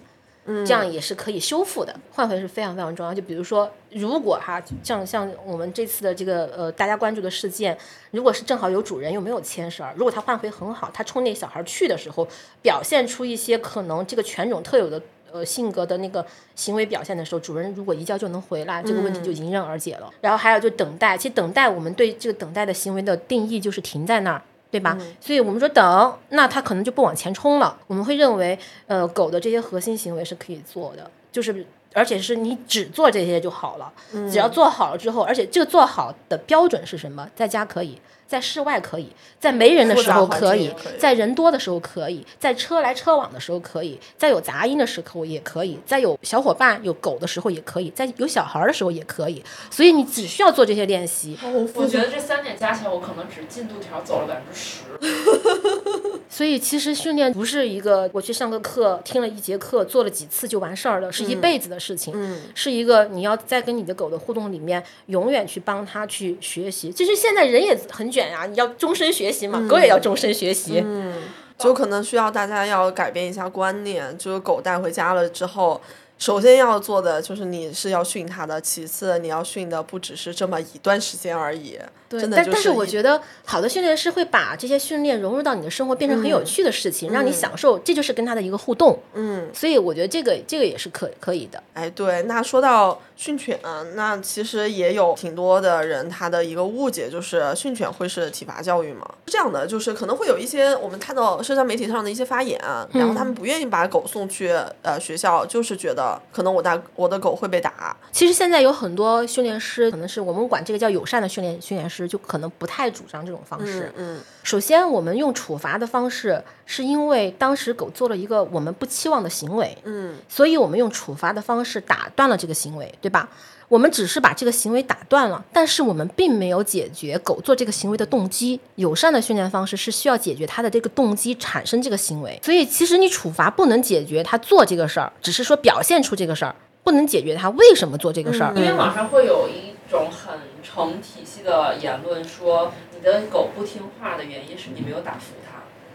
嗯，这样也是可以修复的。换回是非常非常重要。就比如说，如果哈，像像我们这次的这个呃大家关注的事件，如果是正好有主人又没有牵绳，如果他换回很好，他冲那小孩去的时候，表现出一些可能这个犬种特有的。呃，性格的那个行为表现的时候，主人如果一叫就能回来，这个问题就迎刃而解了。然后还有就等待，其实等待我们对这个等待的行为的定义就是停在那儿，对吧？所以我们说等，那它可能就不往前冲了。我们会认为，呃，狗的这些核心行为是可以做的，就是而且是你只做这些就好了。只要做好了之后，而且这个做好的标准是什么？在家可以。在室外可以，在没人的时候可以，在人多的时候可以，在车来车往的时候可以，在有杂音的时候也可以，在有小伙伴有狗的时候也可以，在有小孩的时候也可以。所以你只需要做这些练习。我觉得这三点加起来，我可能只进度条走了百分之十。所以其实训练不是一个我去上个课，听了一节课，做了几次就完事儿了，是一辈子的事情。嗯，是一个你要在跟你的狗的互动里面，永远去帮它去学习。其实现在人也很卷呀，你要终身学习嘛，狗也要终身学习。嗯，就可能需要大家要改变一下观念，就是狗带回家了之后。首先要做的就是你是要训他的，其次你要训的不只是这么一段时间而已。对，但但是我觉得好的训练师会把这些训练融入到你的生活，变成很有趣的事情，让你享受，这就是跟他的一个互动。嗯，所以我觉得这个这个也是可可以的。哎，对，那说到训犬，那其实也有挺多的人他的一个误解就是训犬会是体罚教育吗？是这样的，就是可能会有一些我们看到社交媒体上的一些发言，然后他们不愿意把狗送去呃学校，就是觉得。可能我大我的狗会被打。其实现在有很多训练师，可能是我们管这个叫友善的训练训练师，就可能不太主张这种方式。嗯。首先，我们用处罚的方式，是因为当时狗做了一个我们不期望的行为。嗯。所以我们用处罚的方式打断了这个行为，对吧？我们只是把这个行为打断了，但是我们并没有解决狗做这个行为的动机。友善的训练方式是需要解决它的这个动机，产生这个行为。所以其实你处罚不能解决它做这个事儿，只是说表现出这个事儿，不能解决它为什么做这个事儿。因为网上会有一种很成体系的言论，说你的狗不听话的原因是你没有打。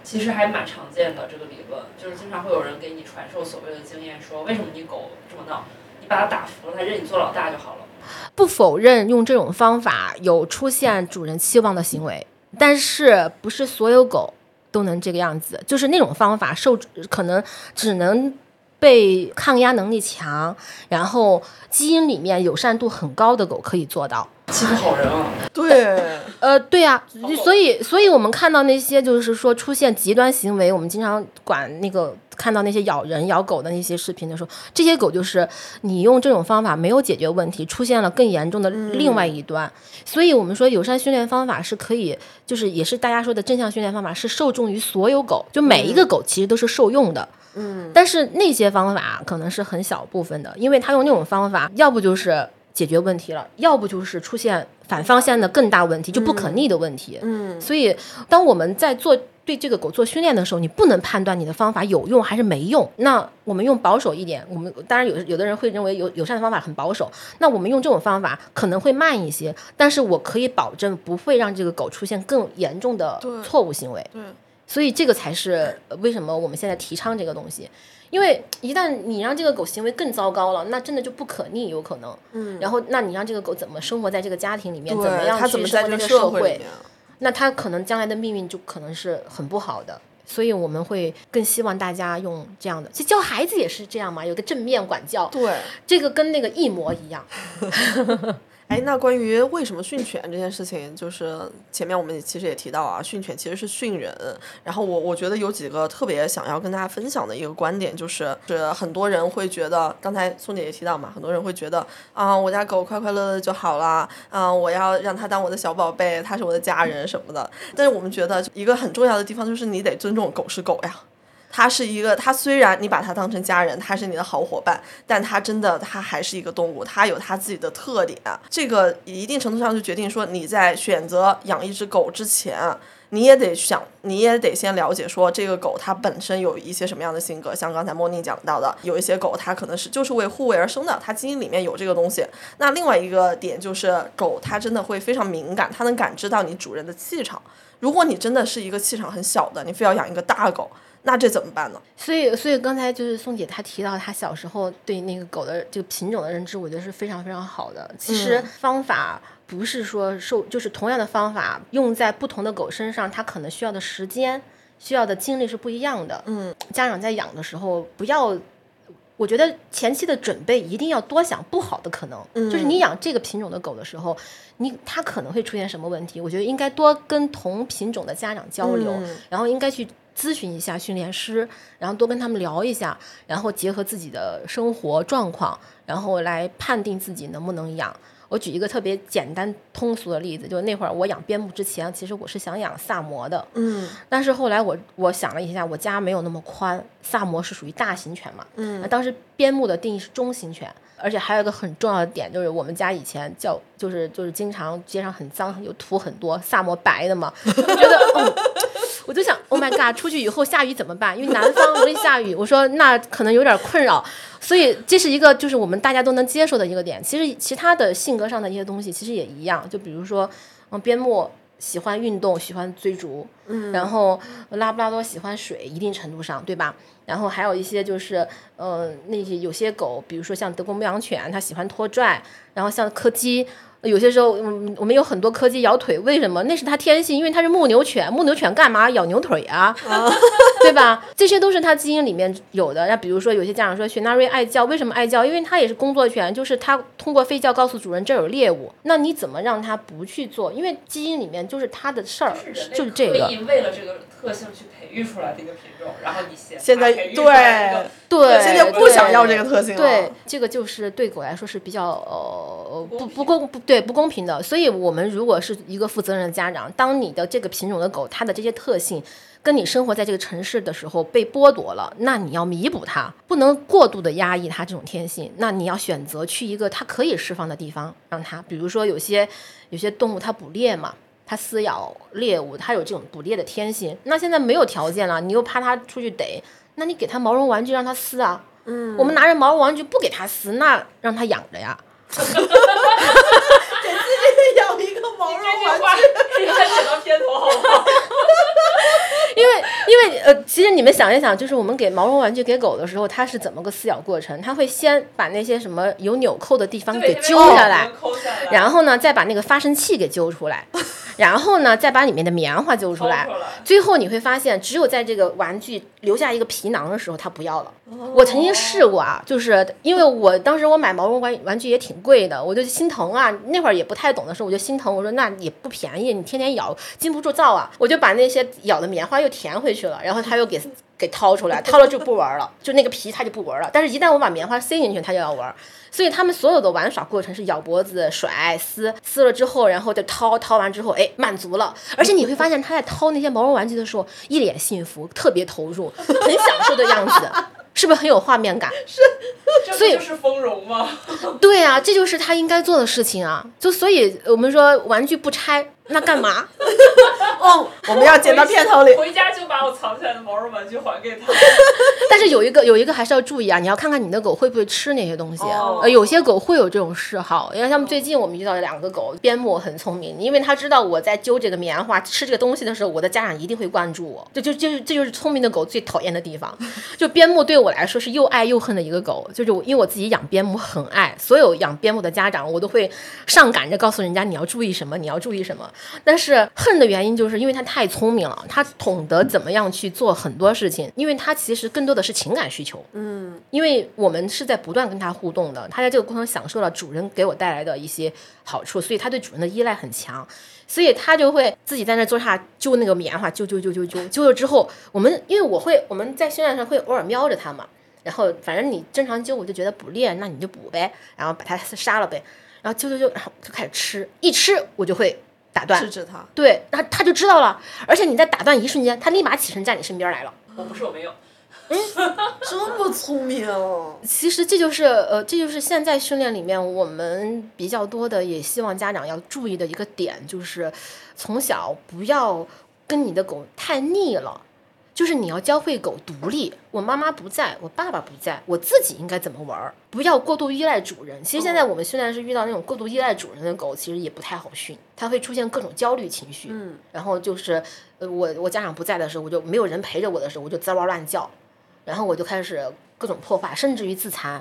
其实还蛮常见的这个理论，就是经常会有人给你传授所谓的经验，说为什么你狗这么闹。你把它打服了，它认你做老大就好了。不否认用这种方法有出现主人期望的行为，但是不是所有狗都能这个样子。就是那种方法受可能只能被抗压能力强，然后基因里面友善度很高的狗可以做到。欺负好人啊！对，呃，对呀，所以，所以我们看到那些就是说出现极端行为，我们经常管那个看到那些咬人、咬狗的那些视频的时候，这些狗就是你用这种方法没有解决问题，出现了更严重的另外一端。所以我们说友善训练方法是可以，就是也是大家说的正向训练方法是受众于所有狗，就每一个狗其实都是受用的。嗯，但是那些方法可能是很小部分的，因为他用那种方法，要不就是。解决问题了，要不就是出现反方向的更大问题，就不可逆的问题。嗯，所以当我们在做对这个狗做训练的时候，你不能判断你的方法有用还是没用。那我们用保守一点，我们当然有有的人会认为有友善的方法很保守，那我们用这种方法可能会慢一些，但是我可以保证不会让这个狗出现更严重的错误行为。对，所以这个才是为什么我们现在提倡这个东西。因为一旦你让这个狗行为更糟糕了，那真的就不可逆，有可能。嗯。然后，那你让这个狗怎么生活在这个家庭里面？怎么样去生活在这个社会？那它可能将来的命运就可能是很不好的。所以我们会更希望大家用这样的，其实教孩子也是这样嘛，有个正面管教。对。这个跟那个一模一样。哎，那关于为什么训犬这件事情，就是前面我们其实也提到啊，训犬其实是训人。然后我我觉得有几个特别想要跟大家分享的一个观点，就是是很多人会觉得，刚才宋姐也提到嘛，很多人会觉得啊，我家狗快快乐乐就好了，啊，我要让它当我的小宝贝，它是我的家人什么的。但是我们觉得一个很重要的地方就是你得尊重狗是狗呀。它是一个，它虽然你把它当成家人，它是你的好伙伴，但它真的，它还是一个动物，它有它自己的特点。这个一定程度上就决定说，你在选择养一只狗之前，你也得想，你也得先了解说，这个狗它本身有一些什么样的性格。像刚才莫宁讲到的，有一些狗它可能是就是为护卫而生的，它基因里面有这个东西。那另外一个点就是，狗它真的会非常敏感，它能感知到你主人的气场。如果你真的是一个气场很小的，你非要养一个大狗。那这怎么办呢？所以，所以刚才就是宋姐她提到她小时候对那个狗的这个品种的认知，我觉得是非常非常好的。其实方法不是说受，就是同样的方法用在不同的狗身上，它可能需要的时间、需要的精力是不一样的。嗯，家长在养的时候不要我觉得前期的准备一定要多想不好的可能，就是你养这个品种的狗的时候，你它可能会出现什么问题？我觉得应该多跟同品种的家长交流，然后应该去咨询一下训练师，然后多跟他们聊一下，然后结合自己的生活状况，然后来判定自己能不能养。我举一个特别简单通俗的例子，就那会儿我养边牧之前，其实我是想养萨摩的，嗯，但是后来我我想了一下，我家没有那么宽，萨摩是属于大型犬嘛，嗯，当时边牧的定义是中型犬，而且还有一个很重要的点，就是我们家以前叫就是就是经常街上很脏，有土很多，萨摩白的嘛，我觉得嗯。我就想，Oh my god，出去以后下雨怎么办？因为南方容易下雨。我说那可能有点困扰，所以这是一个就是我们大家都能接受的一个点。其实其他的性格上的一些东西其实也一样，就比如说，嗯，边牧喜欢运动，喜欢追逐，嗯，然后拉布拉多喜欢水，一定程度上，对吧？然后还有一些就是，呃，那些有些狗，比如说像德国牧羊犬，它喜欢拖拽，然后像柯基。有些时候，嗯，我们有很多柯基咬腿，为什么？那是它天性，因为它是牧牛犬，牧牛犬干嘛咬牛腿啊？对吧？这些都是它基因里面有的。那比如说，有些家长说雪纳瑞爱叫，为什么爱叫？因为它也是工作犬，就是它通过吠叫告诉主人这有猎物。那你怎么让它不去做？因为基因里面就是它的事儿，就是这个。为了这个特性去培育出来的一个品种，然后你现现在对对，现在不想要这个特性了。对，这个就是对狗来说是比较呃不不公不对不公平的。所以我们如果是一个负责任的家长，当你的这个品种的狗它的这些特性。跟你生活在这个城市的时候被剥夺了，那你要弥补它，不能过度的压抑它这种天性。那你要选择去一个它可以释放的地方，让它，比如说有些有些动物它捕猎嘛，它撕咬猎物，它有这种捕猎的天性。那现在没有条件了，你又怕它出去逮，那你给它毛绒玩具让它撕啊。嗯，我们拿着毛绒玩具不给它撕，那让它养着呀。给自己养一个毛绒玩具，给它写到片头好不好？因为，因为，呃，其实你们想一想，就是我们给毛绒玩具给狗的时候，它是怎么个撕咬过程？它会先把那些什么有纽扣的地方给揪下来，然后呢，再把那个发声器给揪出来，然后呢，再把里面的棉花揪出来，最后你会发现，只有在这个玩具留下一个皮囊的时候，它不要了。我曾经试过啊，就是因为我当时我买毛绒玩玩具也挺贵的，我就心疼啊。那会儿也不太懂的时候，我就心疼。我说那也不便宜，你天天咬，禁不住造啊。我就把那些咬的棉花又填回去了，然后他又给给掏出来，掏了就不玩了，就那个皮他就不玩了。但是，一旦我把棉花塞进去，他就要玩。所以他们所有的玩耍过程是咬脖子、甩、撕，撕了之后，然后再掏，掏完之后，哎，满足了。而且你会发现他在掏那些毛绒玩具的时候，一脸幸福，特别投入，很享受的样子。是不是很有画面感？是，所以就是丰容吗？对啊，这就是他应该做的事情啊！就所以我们说玩具不拆。那干嘛？哦，我们要剪到片头里。回家就把我藏起来的毛绒玩具还给他。但是有一个有一个还是要注意啊，你要看看你的狗会不会吃那些东西。呃，有些狗会有这种嗜好，因为他们最近我们遇到两个狗，边牧很聪明，因为他知道我在揪这个棉花吃这个东西的时候，我的家长一定会关注我。这就就这就是聪明的狗最讨厌的地方。就边牧对我来说是又爱又恨的一个狗，就是我因为我自己养边牧很爱，所有养边牧的家长我都会上赶着告诉人家你要注意什么，你要注意什么。但是恨的原因就是因为他太聪明了，他懂得怎么样去做很多事情，因为他其实更多的是情感需求。嗯，因为我们是在不断跟他互动的，他在这个过程享受了主人给我带来的一些好处，所以他对主人的依赖很强，所以他就会自己在那坐下揪那个棉花，揪揪揪揪揪，揪了之后，我们因为我会我们在训练上会偶尔瞄着他嘛，然后反正你正常揪，我就觉得捕猎，那你就捕呗，然后把它杀了呗，然后揪揪揪，然后就开始吃，一吃我就会。打断，制止他，对，他他就知道了，而且你在打断一瞬间，他立马起身在你身边来了。我不是我没有，哎，这么聪明。其实这就是呃，这就是现在训练里面我们比较多的，也希望家长要注意的一个点，就是从小不要跟你的狗太腻了。就是你要教会狗独立，我妈妈不在，我爸爸不在，我自己应该怎么玩儿？不要过度依赖主人。其实现在我们训练是遇到那种过度依赖主人的狗，其实也不太好训，它会出现各种焦虑情绪。嗯，然后就是，呃，我我家长不在的时候，我就没有人陪着我的时候，我就滋哇乱叫，然后我就开始各种破坏，甚至于自残，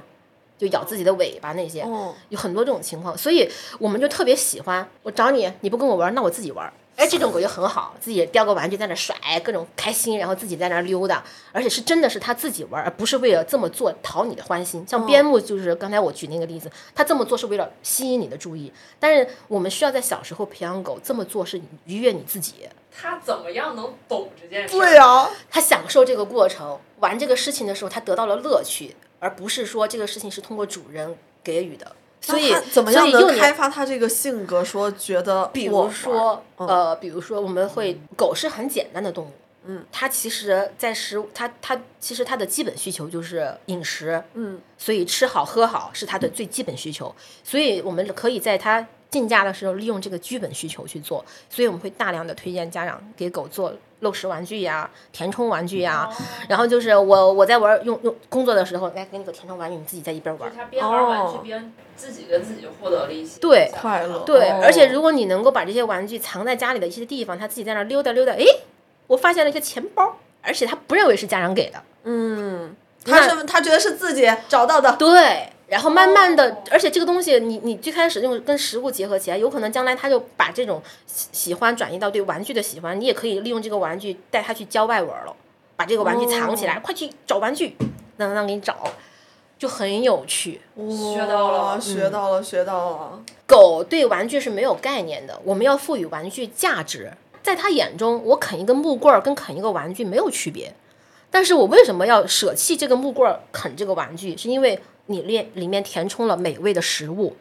就咬自己的尾巴那些，有很多这种情况。所以我们就特别喜欢我找你，你不跟我玩，那我自己玩。哎，这种狗就很好，自己叼个玩具在那甩，各种开心，然后自己在那溜达，而且是真的是他自己玩，而不是为了这么做讨你的欢心。像边牧就是刚才我举那个例子，他这么做是为了吸引你的注意，但是我们需要在小时候培养狗这么做是愉悦你自己，他怎么样能懂这件事？对呀、他享受这个过程，玩这个事情的时候，他得到了乐趣，而不是说这个事情是通过主人给予的。所以怎么样能开发他这个性格？说觉得比如说，玩呃，比如说我们会，狗是很简单的动物，嗯，它其实在食物，它它其实它的基本需求就是饮食，嗯，所以吃好喝好是它的最基本需求，所以我们可以在它进价的时候利用这个基本需求去做，所以我们会大量的推荐家长给狗做漏食玩具呀、填充玩具呀，然后就是我我在玩用用工作的时候，来给你个填充玩具，你自己在一边玩就是。他边玩玩具哦边自己跟自己获得了一些对快乐。对，哦。而且如果你能够把这些玩具藏在家里的一些地方，他自己在那溜达溜达，诶，我发现了一个钱包，而且他不认为是家长给的，嗯，他是他觉得是自己找到的，对。然后慢慢的哦，而且这个东西你你最开始用跟食物结合起来，有可能将来他就把这种喜喜欢转移到对玩具的喜欢，你也可以利用这个玩具带他去郊外玩了，把这个玩具藏起来，哦。快去找玩具，让让给你找，就很有趣。学到了学到了，学到了。狗对玩具是没有概念的，我们要赋予玩具价值。在他眼中，我啃一根木棍儿跟啃一个玩具没有区别，但是我为什么要舍弃这个木棍儿啃这个玩具？是因为你里里面填充了美味的食物，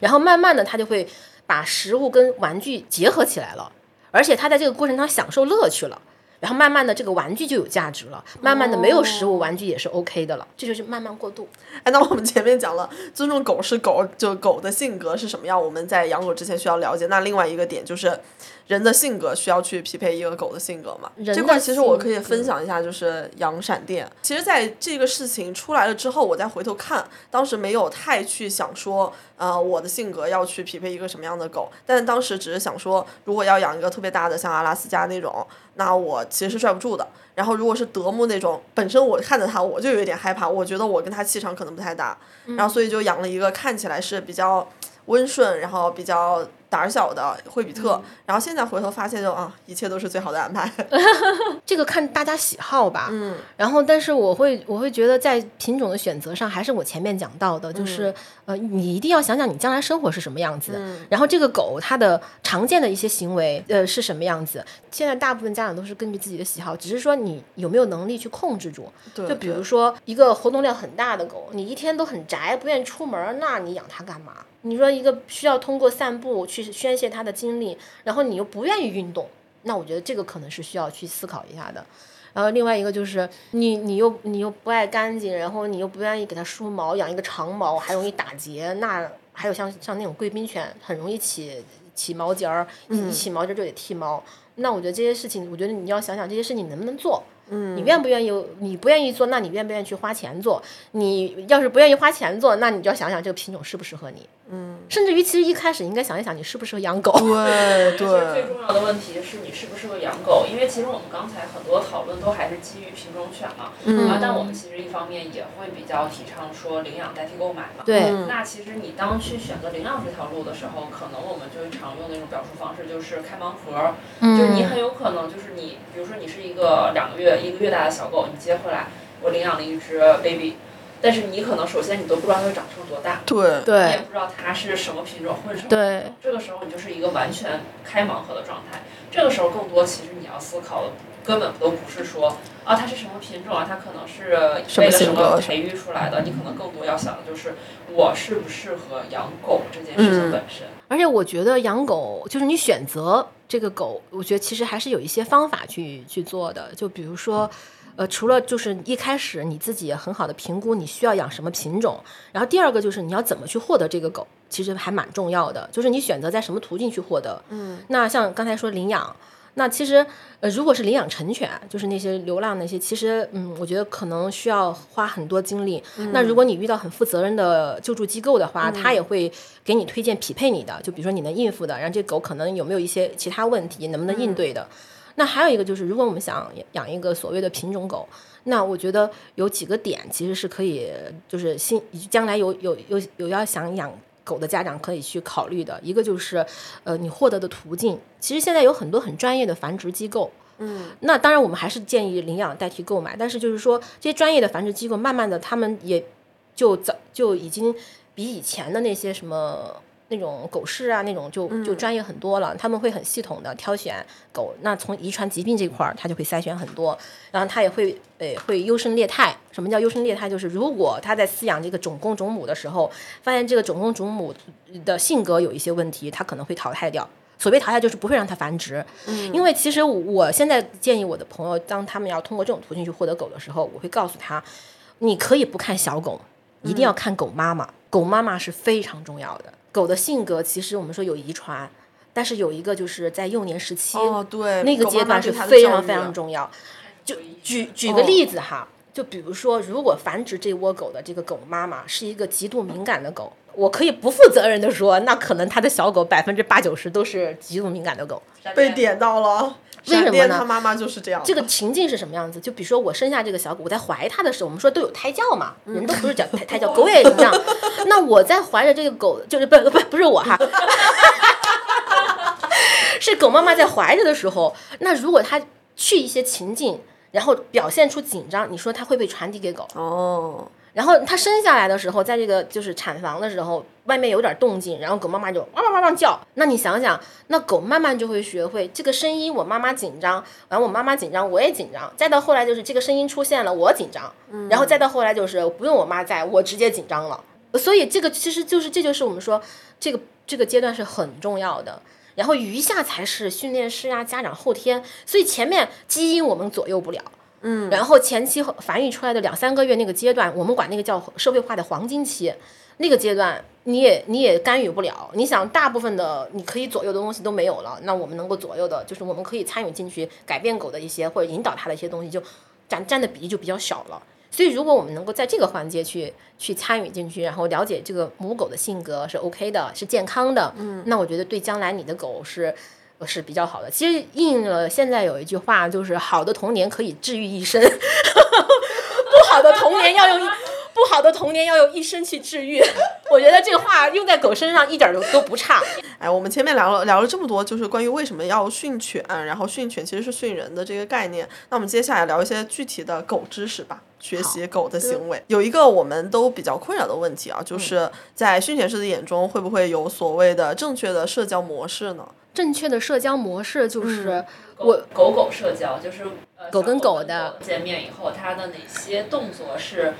然后慢慢的他就会把食物跟玩具结合起来了，而且他在这个过程当中享受乐趣了。然后慢慢的，这个玩具就有价值了。慢慢的，没有食物，玩具也是 OK 的了。这就是慢慢过渡。哎，那我们前面讲了尊重狗是狗，就狗的性格是什么样，我们在养狗之前需要了解。那另外一个点就是，人的性格需要去匹配一个狗的性格嘛。这块其实我可以分享一下，就是养闪电。其实，在这个事情出来了之后，我再回头看，当时没有太去想说，呃，我的性格要去匹配一个什么样的狗，但是当时只是想说，如果要养一个特别大的，像阿拉斯加那种，那我其实是拽不住的。然后如果是德牧那种，本身我看着它我就有点害怕，我觉得我跟它气场可能不太搭，然后所以就养了一个看起来是比较温顺，然后比较胆儿小的惠比特。然后现在回头发现就啊，一切都是最好的安排。这个看大家喜好吧，嗯，然后但是我会我会觉得在品种的选择上，还是我前面讲到的，就是、呃，你一定要想想你将来生活是什么样子，嗯然后这个狗它的常见的一些行为，呃，是什么样子。现在大部分家长都是根据自己的喜好，只是说你有没有能力去控制住。对就比如说一个活动量很大的狗，你一天都很宅，不愿意出门，那你养它干嘛？你说一个需要通过散步去宣泄他的精力，然后你又不愿意运动，那我觉得这个可能是需要去思考一下的。然后另外一个就是你你又你又不爱干净，然后你又不愿意给它梳毛，养一个长毛还容易打结，那还有像像那种贵宾犬很容易起起毛尖儿，一起毛尖儿就得剃毛。那我觉得这些事情，我觉得你要想想这些事情能不能做。嗯，你愿不愿意？你不愿意做，那你愿不愿意去花钱做？你要是不愿意花钱做，那你就要想想这个品种适不适合你。嗯，甚至于其实一开始应该想一想，你适不适合养狗。对 其实最，重要的问题是你适不适合养狗，因为其实我们刚才很多讨论都还是基于品种犬嘛，嗯啊，但我们其实一方面也会比较提倡说领养代替购买嘛。对嗯那其实你当去选择领养这条路的时候，可能我们就会常用的那种表述方式就是开盲盒，嗯就是你很有可能就是你，比如说你是一个两个月、一个月大的小狗，你接回来，我领养了一只 baby，但是你可能首先你都不知道它会长成多大，对。你也不知道它是什么品种混什么对，这个时候你就是一个完全开盲盒的状态。这个时候更多其实你要思考的根本都不是说啊它是什么品种啊，它可能是为了什么培育出来的，你可能更多要想的就是我适不适合养狗这件事情本身。而且我觉得养狗就是你选择这个狗，我觉得其实还是有一些方法去去做的。就比如说，呃，除了就是一开始你自己也很好的评估你需要养什么品种，然后第二个就是你要怎么去获得这个狗，其实还蛮重要的。就是你选择在什么途径去获得。嗯，那像刚才说领养。那其实，呃，如果是领养成犬，就是那些流浪那些，其实，嗯，我觉得可能需要花很多精力。那如果你遇到很负责任的救助机构的话，他也会给你推荐匹配你的，就比如说你能应付的，然后这狗可能有没有一些其他问题，能不能应对的。那还有一个就是，如果我们想养一个所谓的品种狗，那我觉得有几个点其实是可以，就是新将来有有有有要想养狗的家长可以去考虑的，一个就是呃你获得的途径。其实现在有很多很专业的繁殖机构。嗯，那当然，我们还是建议领养代替购买。但是就是说，这些专业的繁殖机构，慢慢的，他们也就早就已经比以前的那些什么那种狗市啊那种就就专业很多了。他们会很系统的挑选狗，那从遗传疾病这块儿，他就会筛选很多。然后他也会呃会优胜劣汰。什么叫优胜劣汰？就是如果他在饲养这个种公种母的时候，发现这个种公种母的性格有一些问题，他可能会淘汰掉。所谓淘汰就是不会让它繁殖，嗯因为其实我现在建议我的朋友，当他们要通过这种途径去获得狗的时候，我会告诉他，你可以不看小狗，一定要看狗妈妈，狗妈妈是非常重要的。狗的性格其实我们说有遗传，但是有一个就是在幼年时期，哦对，那个阶段是非常非常重要。就举举哦个例子哈，就比如说，如果繁殖这窝狗的这个狗妈妈是一个极度敏感的狗，我可以不负责任的说，那可能它的小狗百分之八九十都是极度敏感的狗。被点到了。为什么呢他妈妈就是这样。这个情境是什么样子？就比如说我生下这个小狗，我在怀它的时候，我们说都有胎教嘛，人都不是讲胎 胎教，狗也一样。那我在怀着这个狗，就是不不不是我哈，是狗妈妈在怀着的时候，那如果它去一些情境，然后表现出紧张，你说它会不会传递给狗？哦，然后它生下来的时候，在这个就是产房的时候，外面有点动静，然后狗妈妈就汪汪汪汪叫。那你想想，那狗慢慢就会学会这个声音，我妈妈紧张，完我妈妈紧张，我也紧张。再到后来就是这个声音出现了，我紧张，然后再到后来就是不用我妈在，我直接紧张了。所以这个其实就是这就是我们说这个这个阶段是很重要的。然后余下才是训练师啊、家长后天，所以前面基因我们左右不了，嗯，然后前期繁育出来的两三个月那个阶段，我们管那个叫社会化的黄金期，那个阶段你也你也干预不了。你想，大部分的你可以左右的东西都没有了，那我们能够左右的，就是我们可以参与进去改变狗的一些或者引导它的一些东西，就占占的比例就比较小了。所以，如果我们能够在这个环节去去参与进去，然后了解这个母狗的性格是 OK 的，是健康的，嗯，那我觉得对将来你的狗是呃是比较好的。其实应了现在有一句话，就是好的童年可以治愈一生，不好的童年要用一不好的童年要用一生去治愈。我觉得这个话用在狗身上一点儿都都不差。哎，我们前面聊了聊了这么多，就是关于为什么要训犬，然后训犬其实是训人的这个概念。那我们接下来聊一些具体的狗知识吧，学习狗的行为。有一个我们都比较困扰的问题啊，就是在训犬师的眼中，会不会有所谓的正确的社交模式呢？正确的社交模式就是狗我狗狗社交就是呃狗跟小狗狗的见面以后，它的哪些动作是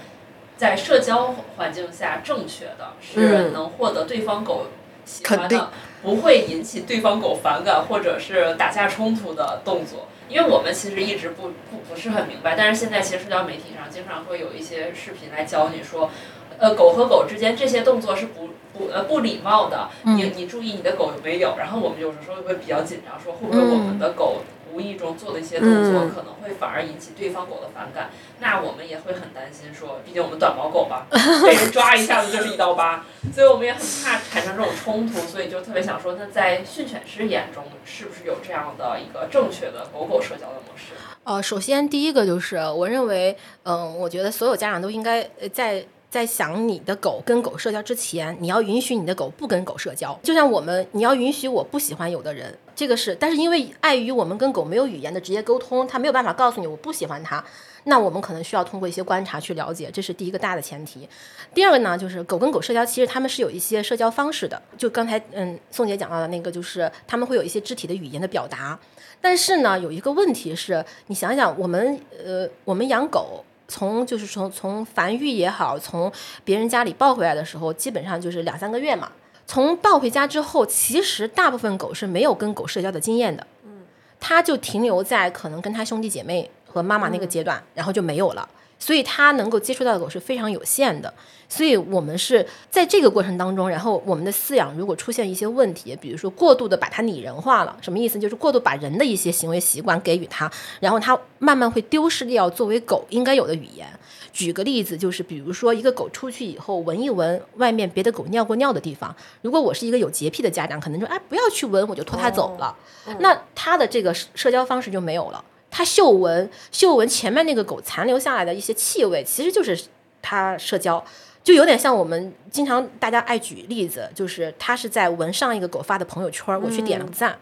在社交环境下正确的，是嗯。能获得对方狗喜欢的，不会引起对方狗反感或者是打架冲突的动作。因为我们其实一直不不不是很明白，但是现在其实社交媒体上经常会有一些视频来教你说，呃，狗和狗之间这些动作是不不呃不礼貌的，你你注意你的狗有没有？然后我们有时候会比较紧张，说会不会我们的狗无意中做的一些动作嗯可能会反而引起对方狗的反感，那我们也会很担心说，毕竟我们短毛狗嘛，被人抓一下子就是一刀疤，所以我们也很怕产生这种冲突，所以就特别想说，那在训犬师眼中是不是有这样的一个正确的狗狗社交的模式？呃，首先第一个就是，我认为，嗯、我觉得所有家长都应该呃在在想你的狗跟狗社交之前，你要允许你的狗不跟狗社交。就像我们，你要允许我不喜欢有的人，这个是，但是因为碍于我们跟狗没有语言的直接沟通，它没有办法告诉你我不喜欢它。那我们可能需要通过一些观察去了解，这是第一个大的前提。第二个呢，就是狗跟狗社交，其实他们是有一些社交方式的。就刚才嗯，宋姐讲到的那个，就是他们会有一些肢体的语言的表达。但是呢，有一个问题是，你想想，我们呃，我们养狗，从就是从从繁育也好，从别人家里抱回来的时候，基本上就是两三个月嘛。从抱回家之后，其实大部分狗是没有跟狗社交的经验的，嗯，它就停留在可能跟它兄弟姐妹和妈妈那个阶段，然后就没有了。所以它能够接触到的狗是非常有限的，所以我们是在这个过程当中，然后我们的饲养如果出现一些问题，比如说过度的把它拟人化了，什么意思？就是过度把人的一些行为习惯给予它，然后它慢慢会丢失掉作为狗应该有的语言。举个例子，就是比如说一个狗出去以后闻一闻外面别的狗尿过尿的地方，如果我是一个有洁癖的家长，可能说哎不要去闻，我就拖它走了，那它的这个社社交方式就没有了。它嗅闻嗅闻前面那个狗残留下来的一些气味，其实就是它社交。就有点像我们经常大家爱举例子，就是他是在闻上一个狗发的朋友圈，我去点了个赞。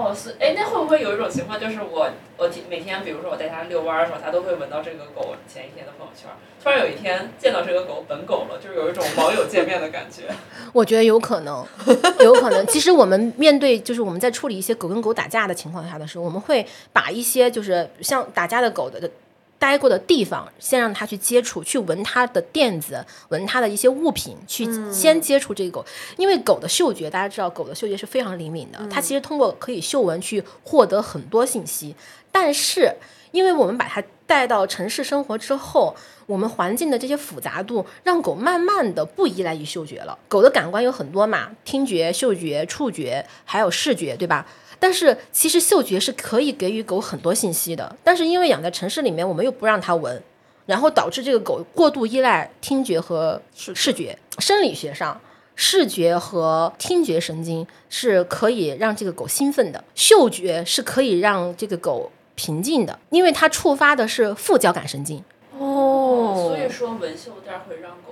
哦，是，哎，那会不会有一种情况，就是我我每天，比如说我带它遛弯的时候，它都会闻到这个狗前一天的朋友圈。突然有一天见到这个狗本狗了，就是有一种网友见面的感觉。我觉得有可能，有可能。其实我们面对就是我们在处理一些狗跟狗打架的情况下的时候，我们会把一些就是像打架的狗的。待过的地方，先让它去接触，去闻它的垫子，闻它的一些物品，去先接触这个狗。因为狗的嗅觉，大家知道，狗的嗅觉是非常灵敏的。它其实通过可以嗅闻去获得很多信息。但是，因为我们把它带到城市生活之后，我们环境的这些复杂度，让狗慢慢的不依赖于嗅觉了。狗的感官有很多嘛，听觉、嗅觉、触觉，还有视觉，对吧？但是其实嗅觉是可以给予狗很多信息的，但是因为养在城市里面，我们又不让它闻，然后导致这个狗过度依赖听觉和视觉。生理学上，视觉和听觉神经是可以让这个狗兴奋的，嗅觉是可以让这个狗平静的，因为它触发的是副交感神经。哦，所以说闻嗅垫会让狗。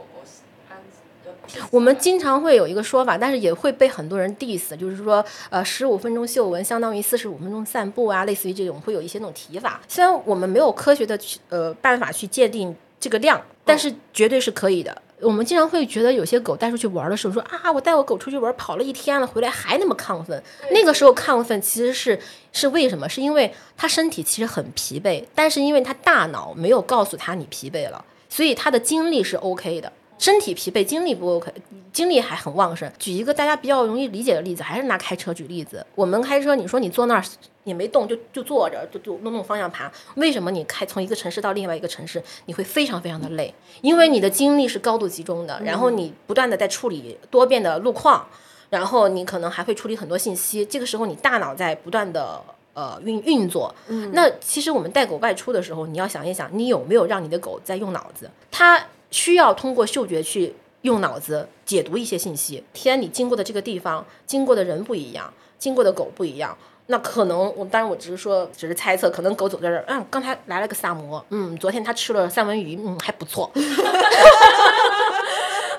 我们经常会有一个说法，但是也会被很多人 diss，就是说，呃，十五分钟嗅闻相当于四十五分钟散步啊，类似于这种会有一些那种提法。虽然我们没有科学的去呃办法去界定这个量，但是绝对是可以的。我们经常会觉得有些狗带出去玩的时候，说啊，我带我狗出去玩跑了一天了，回来还那么亢奋。那个时候亢奋其实是是为什么？是因为它身体其实很疲惫，但是因为它大脑没有告诉它你疲惫了，所以它的精力是 OK 的。身体疲惫，精力不 OK，精力还很旺盛。举一个大家比较容易理解的例子，还是拿开车举例子。我们开车，你说你坐那儿也没动，就就坐着，就就弄弄方向盘。为什么你开从一个城市到另外一个城市，你会非常非常的累？因为你的精力是高度集中的，然后你不断的在处理多变的路况，然后你可能还会处理很多信息。这个时候你大脑在不断的呃运运作。那其实我们带狗外出的时候，你要想一想，你有没有让你的狗在用脑子？它。需要通过嗅觉去用脑子解读一些信息。天，你经过的这个地方，经过的人不一样，经过的狗不一样，那可能我当然我只是说，只是猜测，可能狗走在这儿，嗯，刚才来了个萨摩，嗯，昨天他吃了三文鱼，嗯，还不错，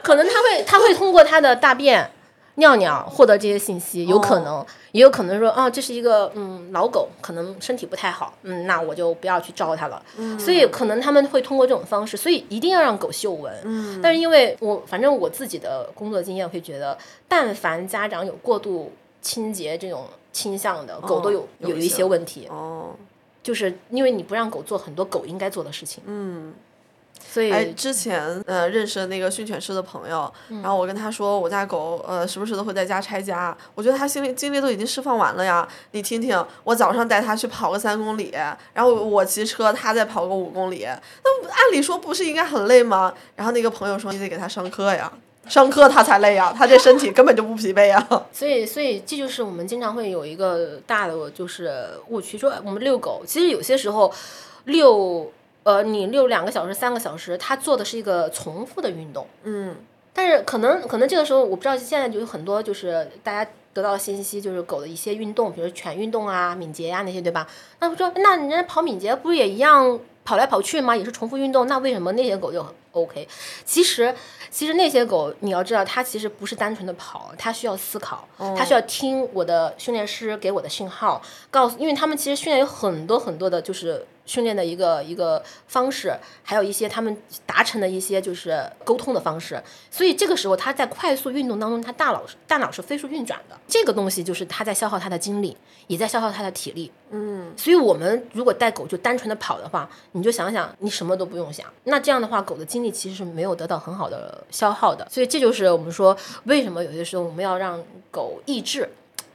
可能他会他会通过他的大便。尿尿获得这些信息有可能，也有可能说啊，这是一个嗯老狗，可能身体不太好，嗯，那我就不要去招它了。所以可能他们会通过这种方式，所以一定要让狗嗅闻。嗯，但是因为我反正我自己的工作经验会觉得，但凡家长有过度清洁这种倾向的，狗都有有一些问题。哦，就是因为你不让狗做很多狗应该做的事情。嗯。所以，哎，之前呃认识的那个训犬师的朋友，然后我跟他说，我家狗呃时不时的会在家拆家，我觉得他心里精力都已经释放完了呀。你听听，我早上带他去跑个三公里，然后我骑车，他再跑个五公里，那按理说不是应该很累吗？然后那个朋友说，你得给他上课呀，上课他才累呀，他这身体根本就不疲惫呀。所以，所以这就是我们经常会有一个大的就是误区，说我们遛狗，其实有些时候遛。呃，你遛两个小时、三个小时，它做的是一个重复的运动。嗯，但是可能可能这个时候，我不知道现在就有很多就是大家得到的信息，就是狗的一些运动，比如犬运动啊、敏捷呀那些，对吧？那我说，那人家跑敏捷不是也一样跑来跑去吗？也是重复运动，那为什么那些狗就 OK？其实。其实那些狗，你要知道，它其实不是单纯的跑，它需要思考，它需要听我的训练师给我的信号，告诉，因为他们其实训练有很多很多的，就是训练的一个一个方式，还有一些他们达成的一些就是沟通的方式，所以这个时候他在快速运动当中，他大脑大脑是飞速运转的，这个东西就是他在消耗他的精力，也在消耗他的体力。嗯，所以我们如果带狗就单纯的跑的话，你就想想，你什么都不用想，那这样的话，狗的精力其实是没有得到很好的消耗的。所以这就是我们说，为什么有些时候我们要让狗抑制。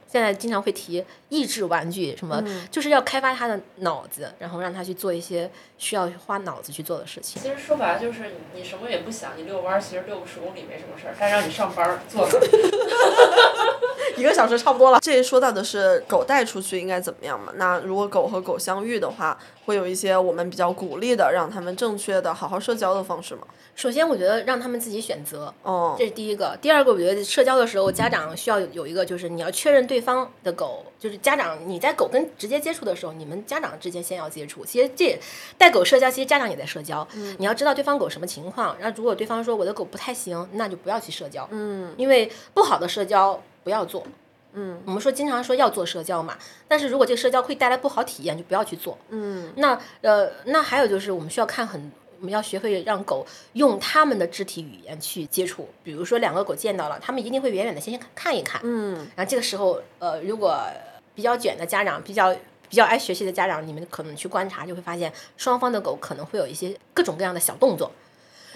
现在经常会提益智玩具，什么就是要开发他的脑子，然后让他去做一些需要花脑子去做的事情。其实说白了就是你什么也不想，你遛弯儿，其实遛个十公里没什么事儿，但让你上班儿做。一个小时差不多了。这说到的是狗带出去应该怎么样嘛？那如果狗和狗相遇的话，会有一些我们比较鼓励的，让他们正确的好好社交的方式吗？首先，我觉得让他们自己选择，哦这，是第一个。第二个，我觉得社交的时候，家长需要有有一个，就是你要确认对方的狗，就是家长你在狗跟直接接触的时候，你们家长之间先要接触。其实这带狗社交，其实家长也在社交。你要知道对方狗什么情况，然后如果对方说我的狗不太行，那就不要去社交。嗯，因为不好的社交不要做。嗯，我们说经常说要做社交嘛，但是如果这个社交会带来不好体验，就不要去做。嗯，那呃，那还有就是我们需要看很，我们要学会让狗用它们的肢体语言去接触。比如说两个狗见到了，它们一定会远远的先看一看。嗯，然后这个时候，呃，如果比较卷的家长，比较比较爱学习的家长，你们可能去观察，就会发现双方的狗可能会有一些各种各样的小动作。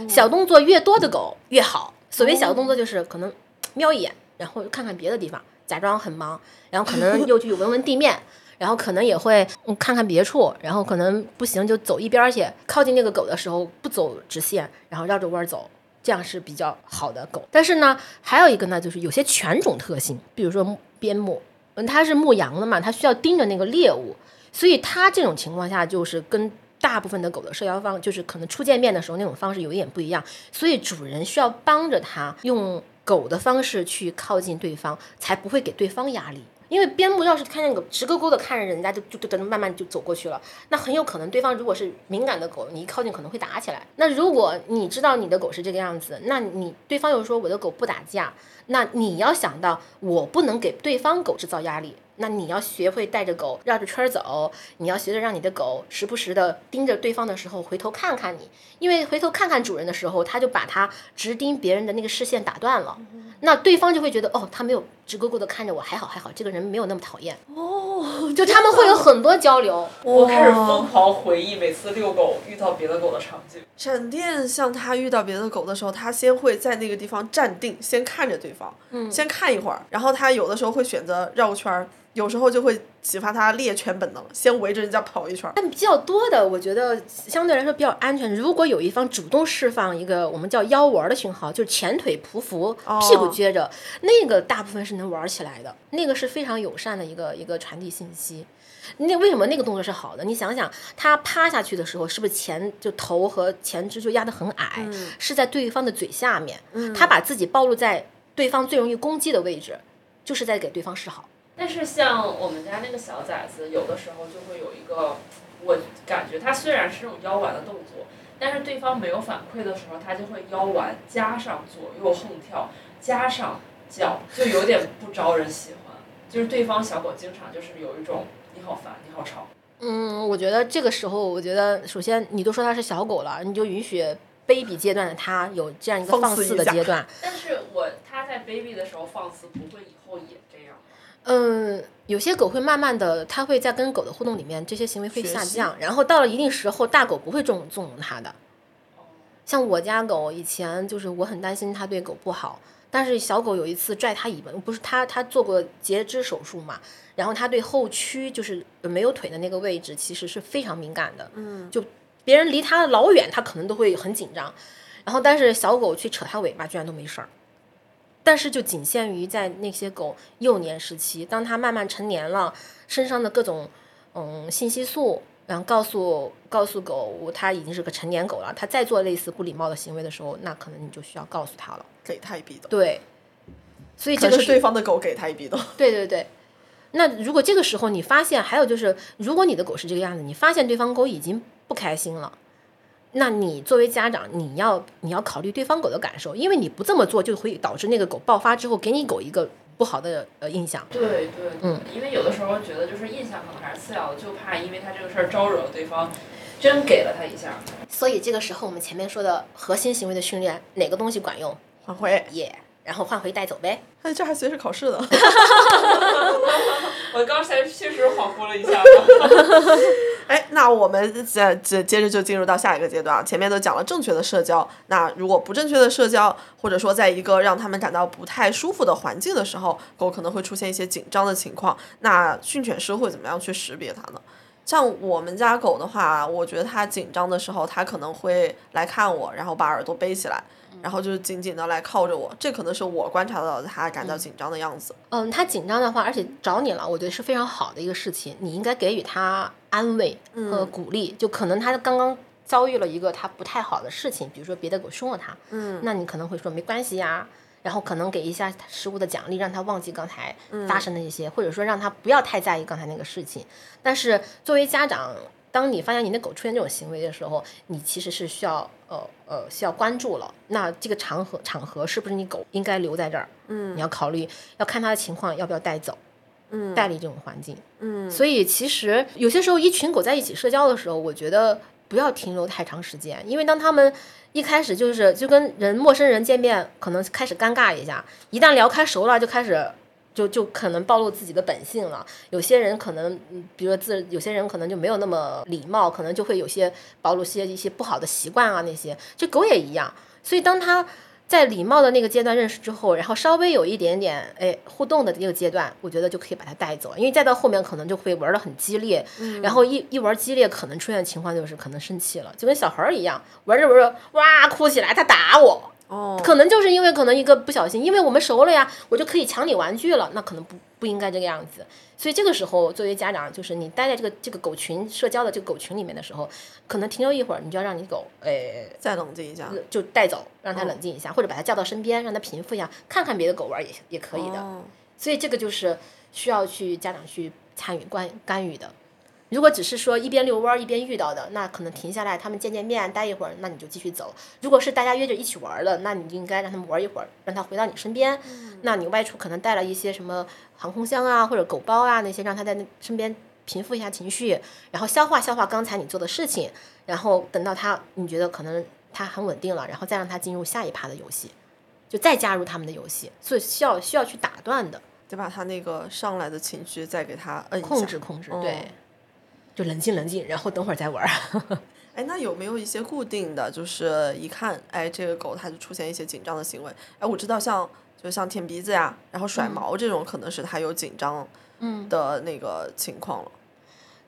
小动作越多的狗越好。所谓小动作，就是可能瞄一眼，然后看看别的地方，假装很忙，然后可能又去闻闻地面。然后可能也会嗯看看别处，然后可能不行就走一边儿去。靠近那个狗的时候不走直线，然后绕着弯儿走，这样是比较好的狗。但是呢，还有一个呢，就是有些犬种特性，比如说边牧，它是牧羊的嘛，它需要盯着那个猎物，所以它这种情况下就是跟大部分的狗的社交方，就是可能初见面的时候那种方式有一点不一样，所以主人需要帮着它用狗的方式去靠近对方，才不会给对方压力。因为边牧要是看见狗直勾勾的看着人家，就就就慢慢就走过去了，那很有可能对方如果是敏感的狗，你一靠近可能会打起来。那如果你知道你的狗是这个样子，那你对方又说我的狗不打架，那你要想到我不能给对方狗制造压力。那你要学会带着狗绕着圈儿走，你要学着让你的狗时不时的盯着对方的时候回头看看你，因为回头看看主人的时候，他就把他直盯别人的那个视线打断了，那对方就会觉得哦，他没有直勾勾的看着我，还好还好，这个人没有那么讨厌，哦，就他们会有很多交流。我开始疯狂回忆每次遛狗遇到别的狗的场景。闪电像他遇到别的狗的时候，他先会在那个地方站定，先看着对方，嗯先看一会儿，然后他有的时候会选择绕个圈儿，有时候就会启发他猎犬本能，先围着人家跑一圈儿。但比较多的，我觉得相对来说比较安全。如果有一方主动释放一个我们叫腰丸的讯号，就是前腿匍匐，屁股撅着，那个大部分是能玩起来的，那个是非常友善的一个一个传递信息。那为什么那个动作是好的？你想想，他趴下去的时候，是不是前就头和前肢就压得很矮，是在对方的嘴下面，他把自己暴露在对方最容易攻击的位置，就是在给对方示好。但是像我们家那个小崽子，有的时候就会有一个，我感觉它虽然是这种腰丸的动作，但是对方没有反馈的时候，它就会腰丸加上左右横跳，加上叫，就有点不招人喜欢。就是对方小狗经常就是有一种你好烦，你好吵。嗯，我觉得这个时候，我觉得首先你都说它是小狗了，你就允许 baby 阶段的它有这样一个放放肆的阶段。但是我它在 baby 的时候放肆，不会以后也？嗯，有些狗会慢慢的，它会在跟狗的互动里面，这些行为会下降，然后到了一定时候，大狗不会纵纵容它的。像我家狗以前就是我很担心它对狗不好，但是小狗有一次拽它尾巴，不是它它做过截肢手术嘛，然后它对后区就是没有腿的那个位置其实是非常敏感的，嗯，就别人离它老远，它可能都会很紧张，然后但是小狗去扯它尾巴居然都没事儿。但是就仅限于在那些狗幼年时期，当它慢慢成年了，身上的各种嗯信息素，然后告诉告诉狗它已经是个成年狗了，它再做类似不礼貌的行为的时候，那可能你就需要告诉它了。给它一笔的，对，所以这个是对方的狗给它一笔的。对对对。那如果这个时候你发现，还有就是，如果你的狗是这个样子，你发现对方狗已经不开心了，那你作为家长，你要你要考虑对方狗的感受，因为你不这么做，就会导致那个狗爆发之后给你狗一个不好的呃印象。对对，嗯，因为有的时候觉得就是印象可能还是次要的，就怕因为他这个事儿招惹了对方，真给了他一下。所以这个时候我们前面说的核心行为的训练，哪个东西管用？换回，耶、然后换回带走呗。哎，这还随时考试的。我刚才确实恍惚了一下。哎，那我们接接接着就进入到下一个阶段啊。前面都讲了正确的社交，那如果不正确的社交，或者说在一个让他们感到不太舒服的环境的时候，狗可能会出现一些紧张的情况。那训犬师会怎么样去识别它呢？像我们家狗的话，我觉得它紧张的时候，它可能会来看我，然后把耳朵背起来，然后就是紧紧的来靠着我，这可能是我观察到他感到紧张的样子。嗯，他紧张的话，而且找你了，我觉得是非常好的一个事情。你应该给予他安慰和鼓励。就可能他刚刚遭遇了一个他不太好的事情，比如说别的狗凶了他，嗯，那你可能会说没关系呀，然后可能给一下食物的奖励，让他忘记刚才发生的一些，或者说让他不要太在意刚才那个事情。但是作为家长，当你发现你的狗出现这种行为的时候，你其实是需要呃呃需要关注了。那这个场合场合是不是你狗应该留在这儿？嗯你要考虑要看它的情况要不要带走，嗯带离这种环境。嗯所以其实有些时候一群狗在一起社交的时候，我觉得不要停留太长时间，因为当他们一开始就是就跟人陌生人见面，可能开始尴尬一下，一旦聊开熟了，就开始。就就可能暴露自己的本性了。有些人可能，嗯比如说自，有些人可能就没有那么礼貌，可能就会有些暴露些一些不好的习惯啊那些。这狗也一样，所以当它在礼貌的那个阶段认识之后，然后稍微有一点点哎互动的那个阶段，我觉得就可以把它带走，因为再到后面可能就会玩的很激烈，然后一一玩激烈，可能出现的情况就是可能生气了，就跟小孩儿一样，玩着玩着哇哭起来，他打我，哦，可能就是因为可能一个不小心，因为我们熟了呀，我就可以抢你玩具了，那可能不不应该这个样子。所以这个时候，作为家长，就是你待在这个这个狗群社交的这个狗群里面的时候，可能停留一会儿，你就要让你狗，哎，再冷静一下。就带走，让它冷静一下，或者把它叫到身边，让它平复一下，看看别的狗玩也也可以的。哦所以这个就是需要去家长去参与关干预的。如果只是说一边遛弯儿一边遇到的，那可能停下来，他们见见面，待一会儿，那你就继续走。如果是大家约着一起玩儿的，那你就应该让他们玩一会儿，让他回到你身边。那你外出可能带了一些什么航空箱啊，或者狗包啊那些，让他在那身边平复一下情绪，然后消化消化刚才你做的事情，然后等到他你觉得可能他很稳定了，然后再让他进入下一趴的游戏，就再加入他们的游戏，所以需要需要去打断的。得把他那个上来的情绪再给他摁。控制控制，哦对，就冷静冷静，然后等会儿再玩儿。哎，那有没有一些固定的，就是一看，哎，这个狗它就出现一些紧张的行为？哎，我知道像就像舔鼻子呀，然后甩毛这种，可能是它有紧张嗯，的那个情况了。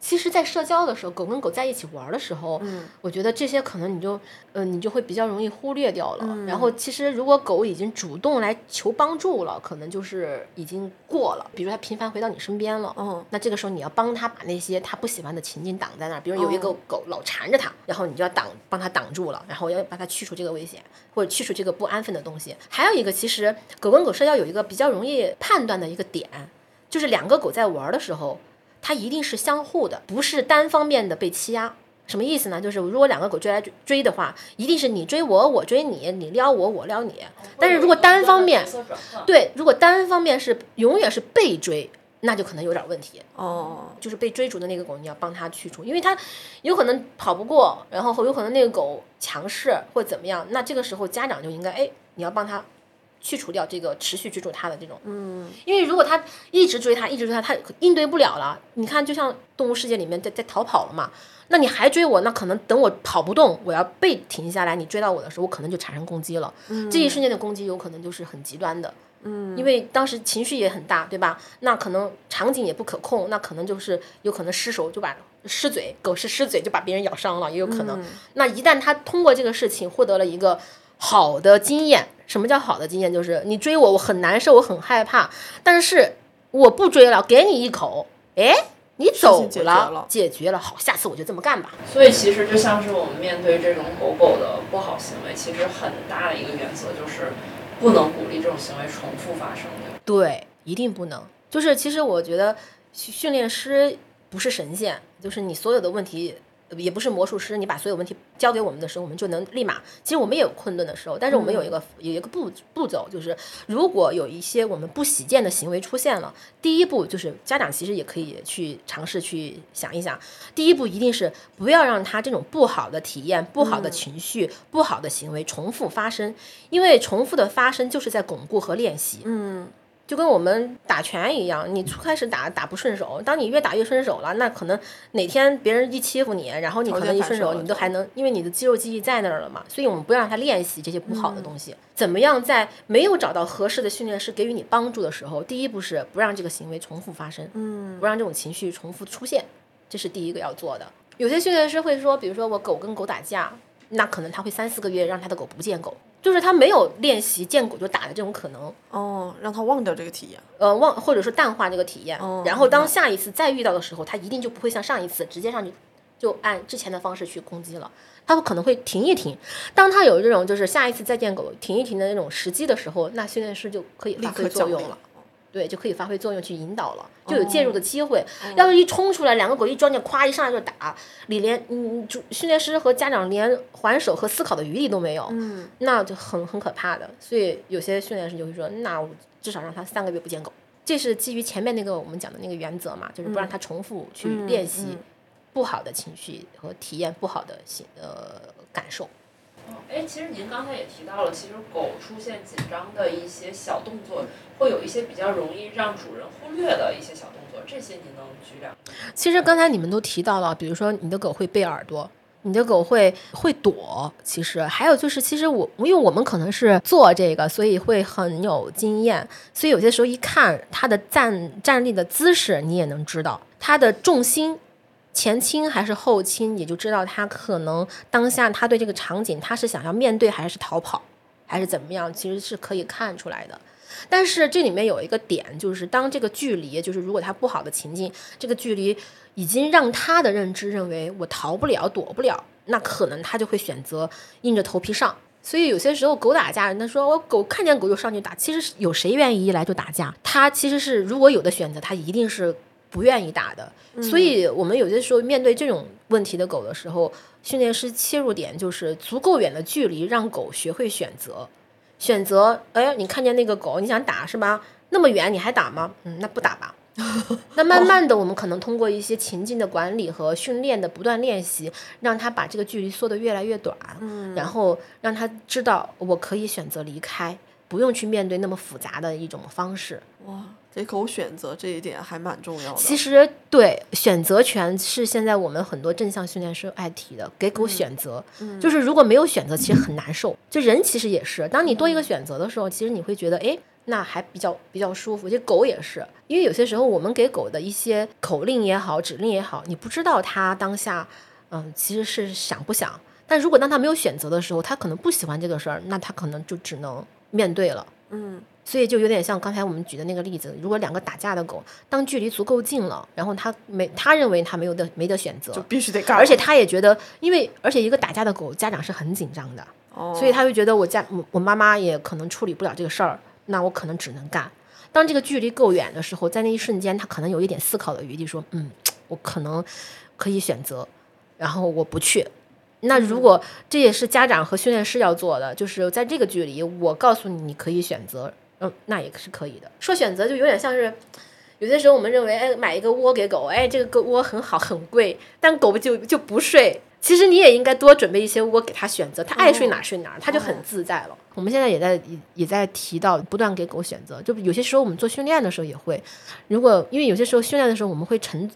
其实，在社交的时候，狗跟狗在一起玩儿的时候，嗯我觉得这些可能你就，呃，你就会比较容易忽略掉了。然后，其实如果狗已经主动来求帮助了，可能就是已经过了。比如它频繁回到你身边了，嗯那这个时候你要帮它把那些它不喜欢的情境挡在那儿。比如有一个狗老缠着它，然后你就要挡，帮它挡住了，然后要把它去除这个危险，或者去除这个不安分的东西。还有一个，其实狗跟狗社交有一个比较容易判断的一个点，就是两个狗在玩儿的时候，它一定是相互的，不是单方面的被欺压。什么意思呢？就是如果两个狗追来追追的话，一定是你追我，我追你，你撩我，我撩你。但是如果单方面对，如果单方面是永远是被追，那就可能有点问题。哦，就是被追逐的那个狗，你要帮它去除，因为它有可能跑不过，然后有可能那个狗强势或怎么样，那这个时候家长就应该哎，你要帮它去除掉这个持续追逐他的这种，嗯，因为如果他一直追他，一直追它，它应对不了了。你看，就像动物世界里面在在逃跑了嘛，那你还追我，那可能等我跑不动，我要被停下来，你追到我的时候，我可能就产生攻击了。嗯这一瞬间的攻击有可能就是很极端的。嗯，因为当时情绪也很大，对吧？那可能场景也不可控，那可能就是有可能失手就把失嘴，狗是失嘴就把别人咬伤了，也有可能。那一旦他通过这个事情获得了一个好的经验，什么叫好的经验？就是你追我，我很难受，我很害怕，但是我不追了，给你一口，哎，你走情解决了，解决了，好，下次我就这么干吧。所以其实就像是我们面对这种狗狗的不好行为，其实很大的一个原则就是不能鼓励这种行为重复发生的。对，一定不能。就是其实我觉得训训练师不是神仙，就是你所有的问题。呃也不是魔术师，你把所有问题交给我们的时候，我们就能立马。其实我们也有困顿的时候，但是我们有一个、有一个步步骤，就是如果有一些我们不喜见的行为出现了，第一步就是家长其实也可以去尝试去想一想，第一步一定是不要让他这种不好的体验、不好的情绪、不好的行为重复发生，因为重复的发生就是在巩固和练习。嗯，就跟我们打拳一样，你初开始打打不顺手，当你越打越顺手了，那可能哪天别人一欺负你，然后你可能一顺手，你都还能，因为你的肌肉记忆在那儿了嘛。所以我们不要让他练习这些不好的东西。怎么样在没有找到合适的训练师给予你帮助的时候，第一步是不让这个行为重复发生，嗯，不让这种情绪重复出现。这是第一个要做的。有些训练师会说，比如说我狗跟狗打架，那可能他会三四个月让他的狗不见狗，就是他没有练习见狗就打的这种可能。哦，让他忘掉这个体验。呃，忘或者说淡化这个体验，哦然后当下一次再遇到的时候，他一定就不会像上一次直接上去就按之前的方式去攻击了，他可能会停一停。当他有这种就是下一次再见狗停一停的那种时机的时候，那训练师就可以立发挥作用了。对，就可以发挥作用去引导了，就有介入的机会。要是一冲出来，两个狗一撞见，咵一上来就打，你连嗯主训练师和家长连还手和思考的余地都没有，嗯，那就很很可怕的。所以有些训练师就会说，那我至少让他三个月不见狗。这是基于前面那个我们讲的那个原则嘛，就是不让他重复去练习嗯不好的情绪和体验不好的心呃感受。哎，其实您刚才也提到了，其实狗出现紧张的一些小动作，会有一些比较容易让主人忽略的一些小动作，这些您能举两个？其实刚才你们都提到了，比如说你的狗会背耳朵，你的狗会会躲。其实还有就是，其实我因为我们可能是做这个，所以会很有经验，所以有些时候一看它的站站立的姿势，你也能知道它的重心。前倾还是后倾，你就知道他可能当下他对这个场景，他是想要面对还是逃跑，还是怎么样，其实是可以看出来的。但是这里面有一个点，就是当这个距离，就是如果他不好的情境，这个距离已经让他的认知认为我逃不了、躲不了，那可能他就会选择硬着头皮上。所以有些时候狗打架，人家说我狗看见狗就上去打，其实有谁愿意一来就打架？他其实是如果有的选择，他一定是不愿意打的。所以我们有些时候面对这种问题的狗的时候，训练师切入点就是足够远的距离，让狗学会选择。选择，哎，你看见那个狗，你想打是吧？那么远你还打吗？嗯，那不打吧。那慢慢的，我们可能通过一些情境的管理和训练的不断练习，让他把这个距离缩得越来越短，嗯然后让他知道我可以选择离开，不用去面对那么复杂的一种方式。哇，给狗选择这一点还蛮重要的。其实对选择权是现在我们很多正向训练师爱提的，给狗选择，就是如果没有选择，其实很难受。就人其实也是，当你多一个选择的时候，其实你会觉得，哎，那还比较比较舒服。其实狗也是，因为有些时候我们给狗的一些口令也好，指令也好，你不知道它当下，嗯，其实是想不想。但如果当它没有选择的时候，它可能不喜欢这个事儿，那它可能就只能面对了。嗯所以就有点像刚才我们举的那个例子，如果两个打架的狗，当距离足够近了，然后他没他认为他没有的没得选择就，必须得干，而且他也觉得，因为而且一个打架的狗，家长是很紧张的，哦，所以他会觉得我家我我妈妈也可能处理不了这个事儿，那我可能只能干。当这个距离够远的时候，在那一瞬间，他可能有一点思考的余地，说，嗯，我可能可以选择，然后我不去。那如果这也是家长和训练师要做的，就是在这个距离，我告诉你你可以选择，嗯，那也是可以的。说选择就有点像是，有些时候我们认为，哎，买一个窝给狗，哎，这个窝很好很贵，但狗就就不睡。其实你也应该多准备一些窝给它选择，它爱睡哪儿睡哪儿，它就很自在了。我们现在也在也也在提到不断给狗选择，就有些时候我们做训练的时候也会，如果因为有些时候训练的时候我们会沉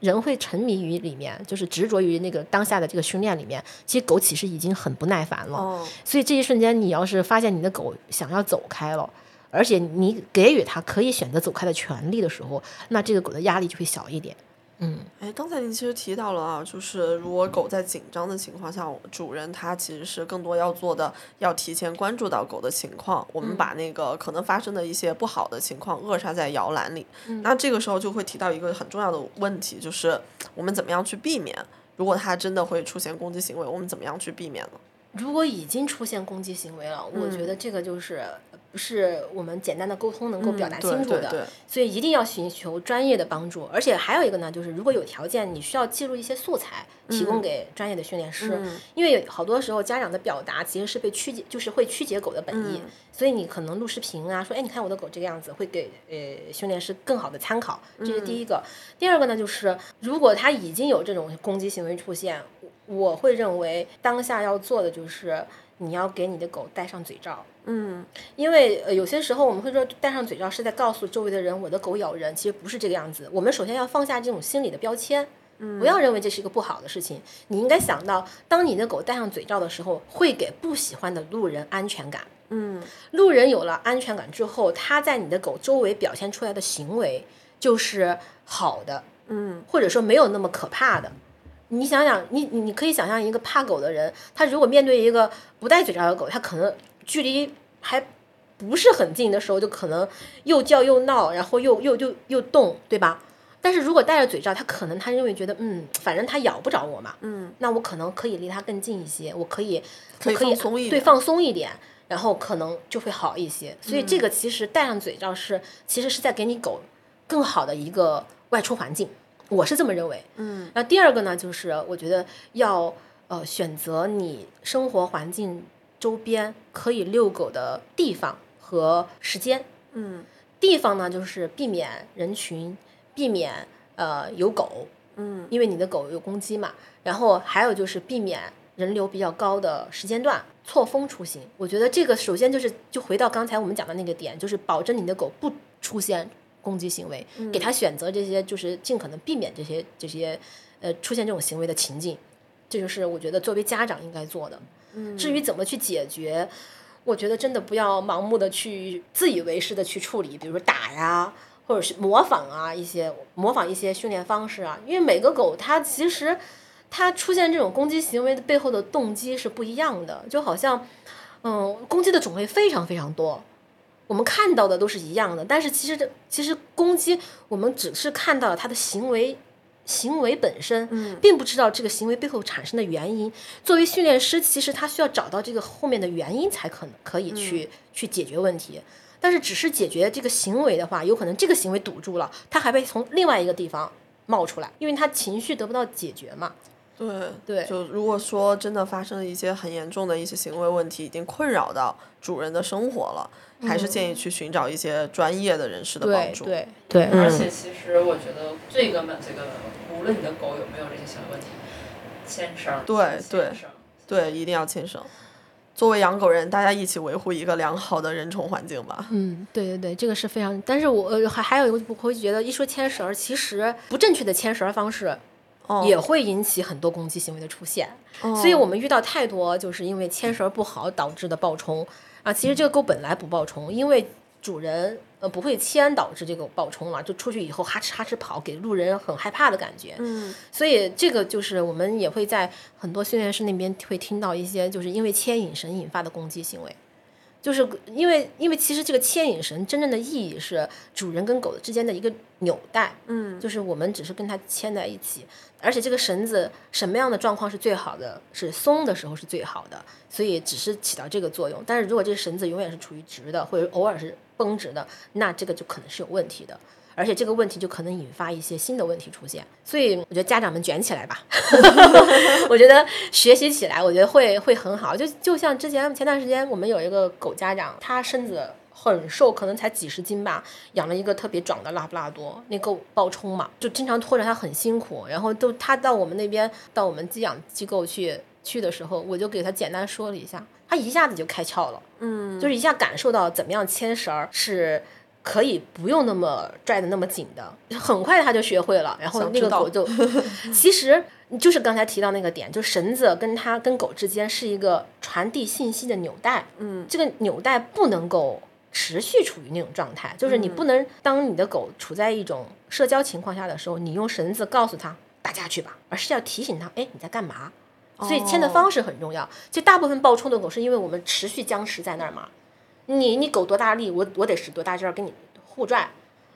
人会沉迷于里面，就是执着于那个当下的这个训练里面，其实狗其实已经很不耐烦了。哦，所以这一瞬间，你要是发现你的狗想要走开了，而且你给予它可以选择走开的权利的时候，那这个狗的压力就会小一点。嗯，哎，刚才您其实提到了啊，就是如果狗在紧张的情况下，主人他其实是更多要做的，要提前关注到狗的情况，我们把那个可能发生的一些不好的情况扼杀在摇篮里。那这个时候就会提到一个很重要的问题，就是我们怎么样去避免，如果它真的会出现攻击行为，我们怎么样去避免呢？如果已经出现攻击行为了，我觉得这个就是不是我们简单的沟通能够表达清楚的。对。对所以一定要寻求专业的帮助，而且还有一个呢，就是如果有条件，你需要记录一些素材，提供给专业的训练师，嗯。因为好多时候家长的表达其实是被曲解，就是会曲解狗的本意，嗯。所以你可能录视频啊，说，哎，你看我的狗这个样子，会给呃训练师更好的参考，这是第一个。第二个呢，就是如果他已经有这种攻击行为出现，我会认为当下要做的就是你要给你的狗戴上嘴罩。嗯因为呃，有些时候我们会说戴上嘴罩是在告诉周围的人我的狗咬人，其实不是这个样子。我们首先要放下这种心理的标签，嗯不要认为这是一个不好的事情。你应该想到，当你的狗戴上嘴罩的时候，会给不喜欢的路人安全感。嗯路人有了安全感之后，他在你的狗周围表现出来的行为就是好的，嗯，或者说没有那么可怕的。你想想，你你你可以想象一个怕狗的人，他如果面对一个不戴嘴罩的狗，他可能距离还不是很近的时候，就可能又叫又闹，然后又又又又动，对吧？但是如果戴着嘴罩，他可能他认为觉得，嗯，反正它咬不着我嘛，嗯，那我可能可以离它更近一些，我可以可以松一点对放松一点，然后可能就会好一些。所以这个其实戴上嘴罩是其实是在给你狗更好的一个外出环境，我是这么认为。嗯，那第二个呢，就是我觉得要呃选择你生活环境周边可以遛狗的地方和时间。嗯地方呢，就是避免人群，避免呃有狗，嗯因为你的狗有攻击嘛。然后还有就是避免人流比较高的时间段错峰出行。我觉得这个首先就是就回到刚才我们讲的那个点，就是保证你的狗不出现攻击行为，给他选择这些就是尽可能避免这些这些呃出现这种行为的情境。这就是我觉得作为家长应该做的。嗯，至于怎么去解决，我觉得真的不要盲目的去自以为是的去处理，比如说打呀，或者是模仿啊一些模仿一些训练方式啊，因为每个狗它其实它出现这种攻击行为的背后的动机是不一样的，就好像嗯攻击的种类非常非常多。我们看到的都是一样的，但是其实这其实攻击我们只是看到了他的行为行为本身，嗯并不知道这个行为背后产生的原因。作为训练师，其实他需要找到这个后面的原因，才可能可以去、去解决问题。但是只是解决这个行为的话，有可能这个行为堵住了，他还会从另外一个地方冒出来，因为他情绪得不到解决嘛。对对就如果说真的发生了一些很严重的一些行为问题，已经困扰到主人的生活了，还是建议去寻找一些专业的人士的帮对助。对对，而且其实我觉得最根本，这个无论你的狗有没有这些行为问题，牵绳儿，对对对，一定要牵绳。作为养狗人，大家一起维护一个良好的人宠环境吧。嗯，对对对，这个是非常。但是我呃还还有一个，我会觉得一说牵绳儿，其实不正确的牵绳儿方式哦也会引起很多攻击行为的出现。所以我们遇到太多就是因为牵绳不好导致的暴冲啊。其实这个狗本来不暴冲，因为主人呃不会牵导致这个暴冲了，就出去以后哈哧哈哧跑，给路人很害怕的感觉。嗯所以这个就是我们也会在很多训练师那边会听到一些，就是因为牵引绳引发的攻击行为，就是因为因为其实这个牵引绳真正的意义是主人跟狗之间的一个纽带，嗯就是我们只是跟它牵在一起，而且这个绳子什么样的状况是最好的，是松的时候是最好的，所以只是起到这个作用。但是如果这个绳子永远是处于直的，或者偶尔是绷直的，那这个就可能是有问题的。而且这个问题就可能引发一些新的问题出现，所以我觉得家长们卷起来吧，我觉得学习起来，我觉得会会很好。就就像之前前段时间我们有一个狗家长，他身子很瘦，可能才几十斤吧，养了一个特别壮的拉布拉多，那狗暴冲嘛，就经常拖着它很辛苦。然后都他到我们那边到我们寄养机构去去的时候，我就给他简单说了一下，他一下子就开窍了。嗯，就是一下感受到怎么样牵绳儿是可以不用那么拽的那么紧的，很快他就学会了。然后那个狗就，其实就是刚才提到那个点，就绳子跟它跟狗之间是一个传递信息的纽带。嗯，这个纽带不能够持续处于那种状态，就是你不能当你的狗处在一种社交情况下的时候，你用绳子告诉它打架去吧，而是要提醒它，哎，你在干嘛？所以牵的方式很重要。就大部分暴冲的狗是因为我们持续僵持在那儿嘛，你你狗多大力，我我得使多大劲儿跟你互拽。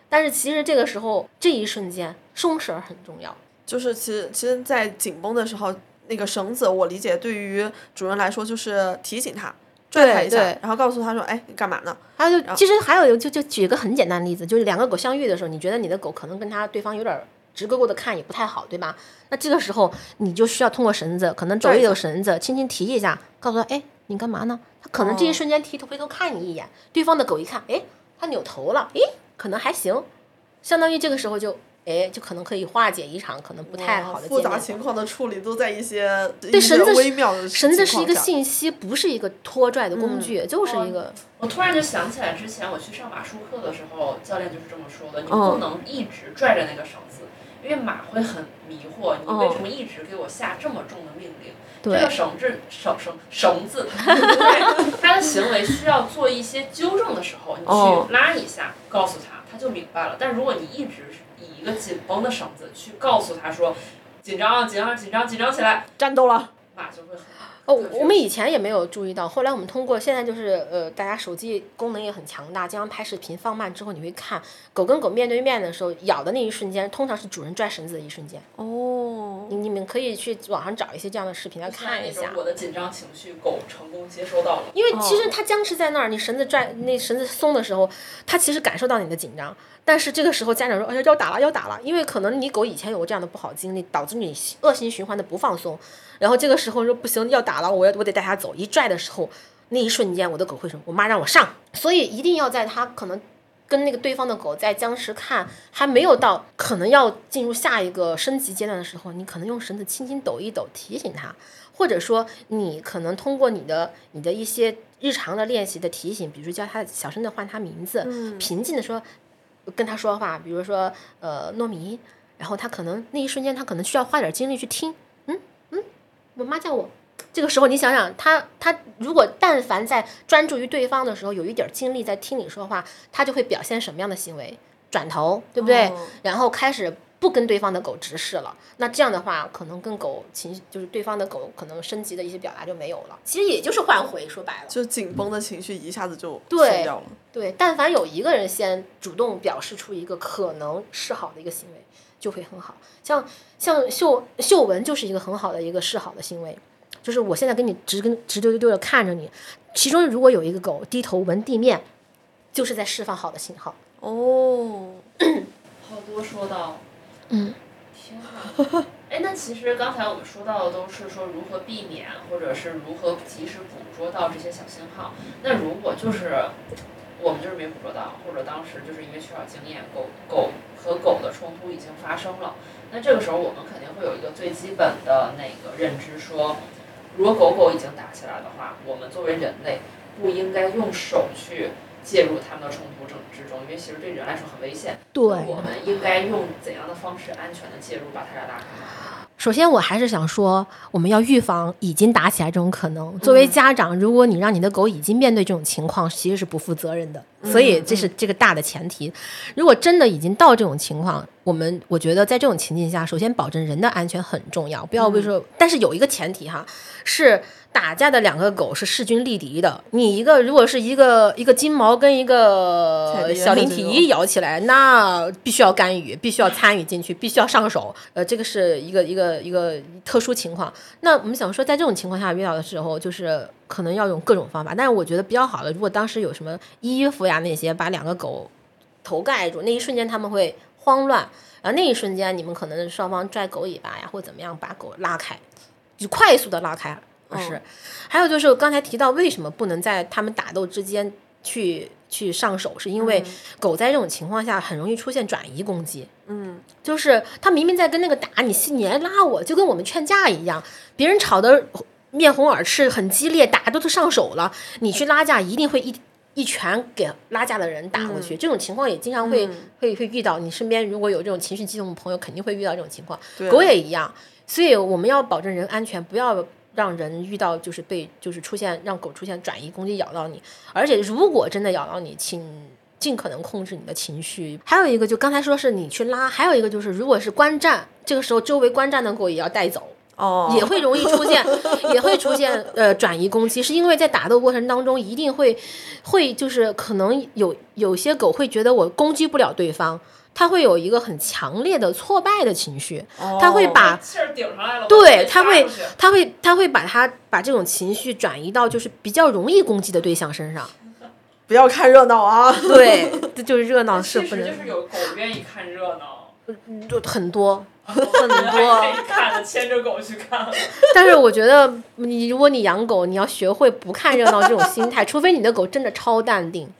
但是其实这个时候这一瞬间松绳儿很重要。就是其实其实，在紧绷的时候，那个绳子，我理解对于主人来说就是提醒他，拽他一下对，然后告诉他说：“哎，你干嘛呢还有就其实还有一个就就举一个很简单的例子，就是两个狗相遇的时候，你觉得你的狗可能跟它对方有点儿直勾勾的看也不太好，对吧？那这个时候你就需要通过绳子，可能抖一抖绳子，轻轻提一下，告诉他，哎，你干嘛呢？他可能这一瞬间提头回头看你一眼，对方的狗一看，哎，他扭头了，哎，可能还行，相当于这个时候就。哎，就可能可以化解一场可能不？”太好的复杂情况的处理都在一些对绳子是微妙的绳子是一个信息，不是一个拖拽的工具，就是一个。我突然就想起来，之前我去上马术课的时候，教练就是这么说的：你嗯不能一直拽着那个绳子，因为马会很迷惑。你为什么一直给我下这么重的命令？这对个绳子绳绳绳子，对他的行为需要做一些纠正的时候，你哦去拉一下，告诉他，他就明白了。但如果你一直以一个紧绷的绳子，去告诉他说，紧张紧张紧张紧张起来，战斗了。马就会很。哦，我们以前也没有注意到，后来我们通过现在就是呃，大家手机功能也很强大，经常拍视频放慢之后，你会看狗跟狗面对面的时候，咬的那一瞬间，通常是主人拽绳子的一瞬间。哦，你你们可以去网上找一些这样的视频来看一下。我的紧张情绪，狗成功接收到了。因为其实它僵持在那儿，你绳子拽那绳子松的时候，它其实感受到你的紧张，但是这个时候家长说：“哎呀，要打了，要打了！”因为可能你狗以前有过这样的不好经历，导致你恶性循环的不放松。然后这个时候说不行，要打了，我要我得带它走。一拽的时候，那一瞬间我的狗会说：“我妈让我上。”所以一定要在它可能跟那个对方的狗在僵持看还没有到可能要进入下一个升级阶段的时候，你可能用绳子轻轻抖一抖提醒它，或者说你可能通过你的你的一些日常的练习的提醒，比如叫它小声的唤它名字，平静的说跟他说话，比如说呃糯米，然后他可能那一瞬间他可能需要花点精力去听，嗯嗯，我妈叫我。这个时候，你想想，他他如果但凡在专注于对方的时候，有一点精力在听你说话，他就会表现什么样的行为？转头，对不对？哦然后开始不跟对方的狗直视了。那这样的话，可能跟狗情绪就是对方的狗可能升级的一些表达就没有了。其实也就是换回，说白了。就紧绷的情绪一下子就对松掉了。对，但凡有一个人先主动表示出一个可能示好的一个行为，就会很好。像像嗅嗅闻就是一个很好的一个示好的行为，就是我现在跟你直跟直丢丢丢的看着你，其中如果有一个狗低头闻地面，就是在释放好的信号。哦，好多说到，嗯，天哪！哎，那其实刚才我们说到的都是说如何避免，或者是如何及时捕捉到这些小信号。那如果就是我们就是没捕捉到，或者当时就是因为缺少经验，狗狗和狗的冲突已经发生了，那这个时候我们肯定会有一个最基本的那个认知说，如果狗狗已经打起来的话，我们作为人类不应该用手去介入他们的冲突中之中，因为其实对人来说很危险。对我们应该用怎样的方式安全的介入，把他俩拉开？首先，我还是想说，我们要预防已经打起来这种可能。作为家长，如果你让你的狗已经面对这种情况，其实是不负责任的。所以这是这个大的前提。如果真的已经到这种情况，我们我觉得在这种情境下，首先保证人的安全很重要，不要为说。但是有一个前提哈，是打架的两个狗是势均力敌的。你一个如果是一个一个金毛跟一个小灵这种缇咬起来，那必须要干预，必须要参与进去，必须要上手。呃，这个是一个一个一个特殊情况。那我们想说，在这种情况下遇到的时候，就是可能要用各种方法。但是我觉得比较好的，如果当时有什么衣服呀那些，把两个狗头盖住，那一瞬间他们会慌乱，然后那一瞬间你们可能双方拽狗尾巴呀，或怎么样把狗拉开，就快速的拉开。而是，还有就是刚才提到，为什么不能在他们打斗之间去去上手，是因为狗在这种情况下很容易出现转移攻击。嗯，就是它明明在跟那个打你，你来拉我，就跟我们劝架一样，别人吵得面红耳赤，很激烈，打都都上手了，你去拉架，一定会一一拳给拉架的人打过去。这种情况也经常会、嗯会会遇到，你身边如果有这种情绪激动的朋友，肯定会遇到这种情况。对狗也一样，所以我们要保证人安全，不要。让人遇到就是被就是出现让狗出现转移攻击咬到你，而且如果真的咬到你，请尽可能控制你的情绪。还有一个就刚才说是你去拉，还有一个就是如果是观战，这个时候周围观战的狗也要带走。哦，也会容易出现，也会出现呃转移攻击，是因为在打斗过程当中一定会会就是可能有有些狗会觉得我攻击不了对方，它会有一个很强烈的挫败的情绪，他会把气儿顶上来了，对，得他会他会，他会把他把这种情绪转移到就是比较容易攻击的对象身上。不要看热闹啊。对，这就是热闹是不能其实就是有狗愿意看热闹，就 很多。很多可以看的，牵着狗去看。但是我觉得你如果你养狗，你要学会不看热闹这种心态，除非你的狗真的超淡定。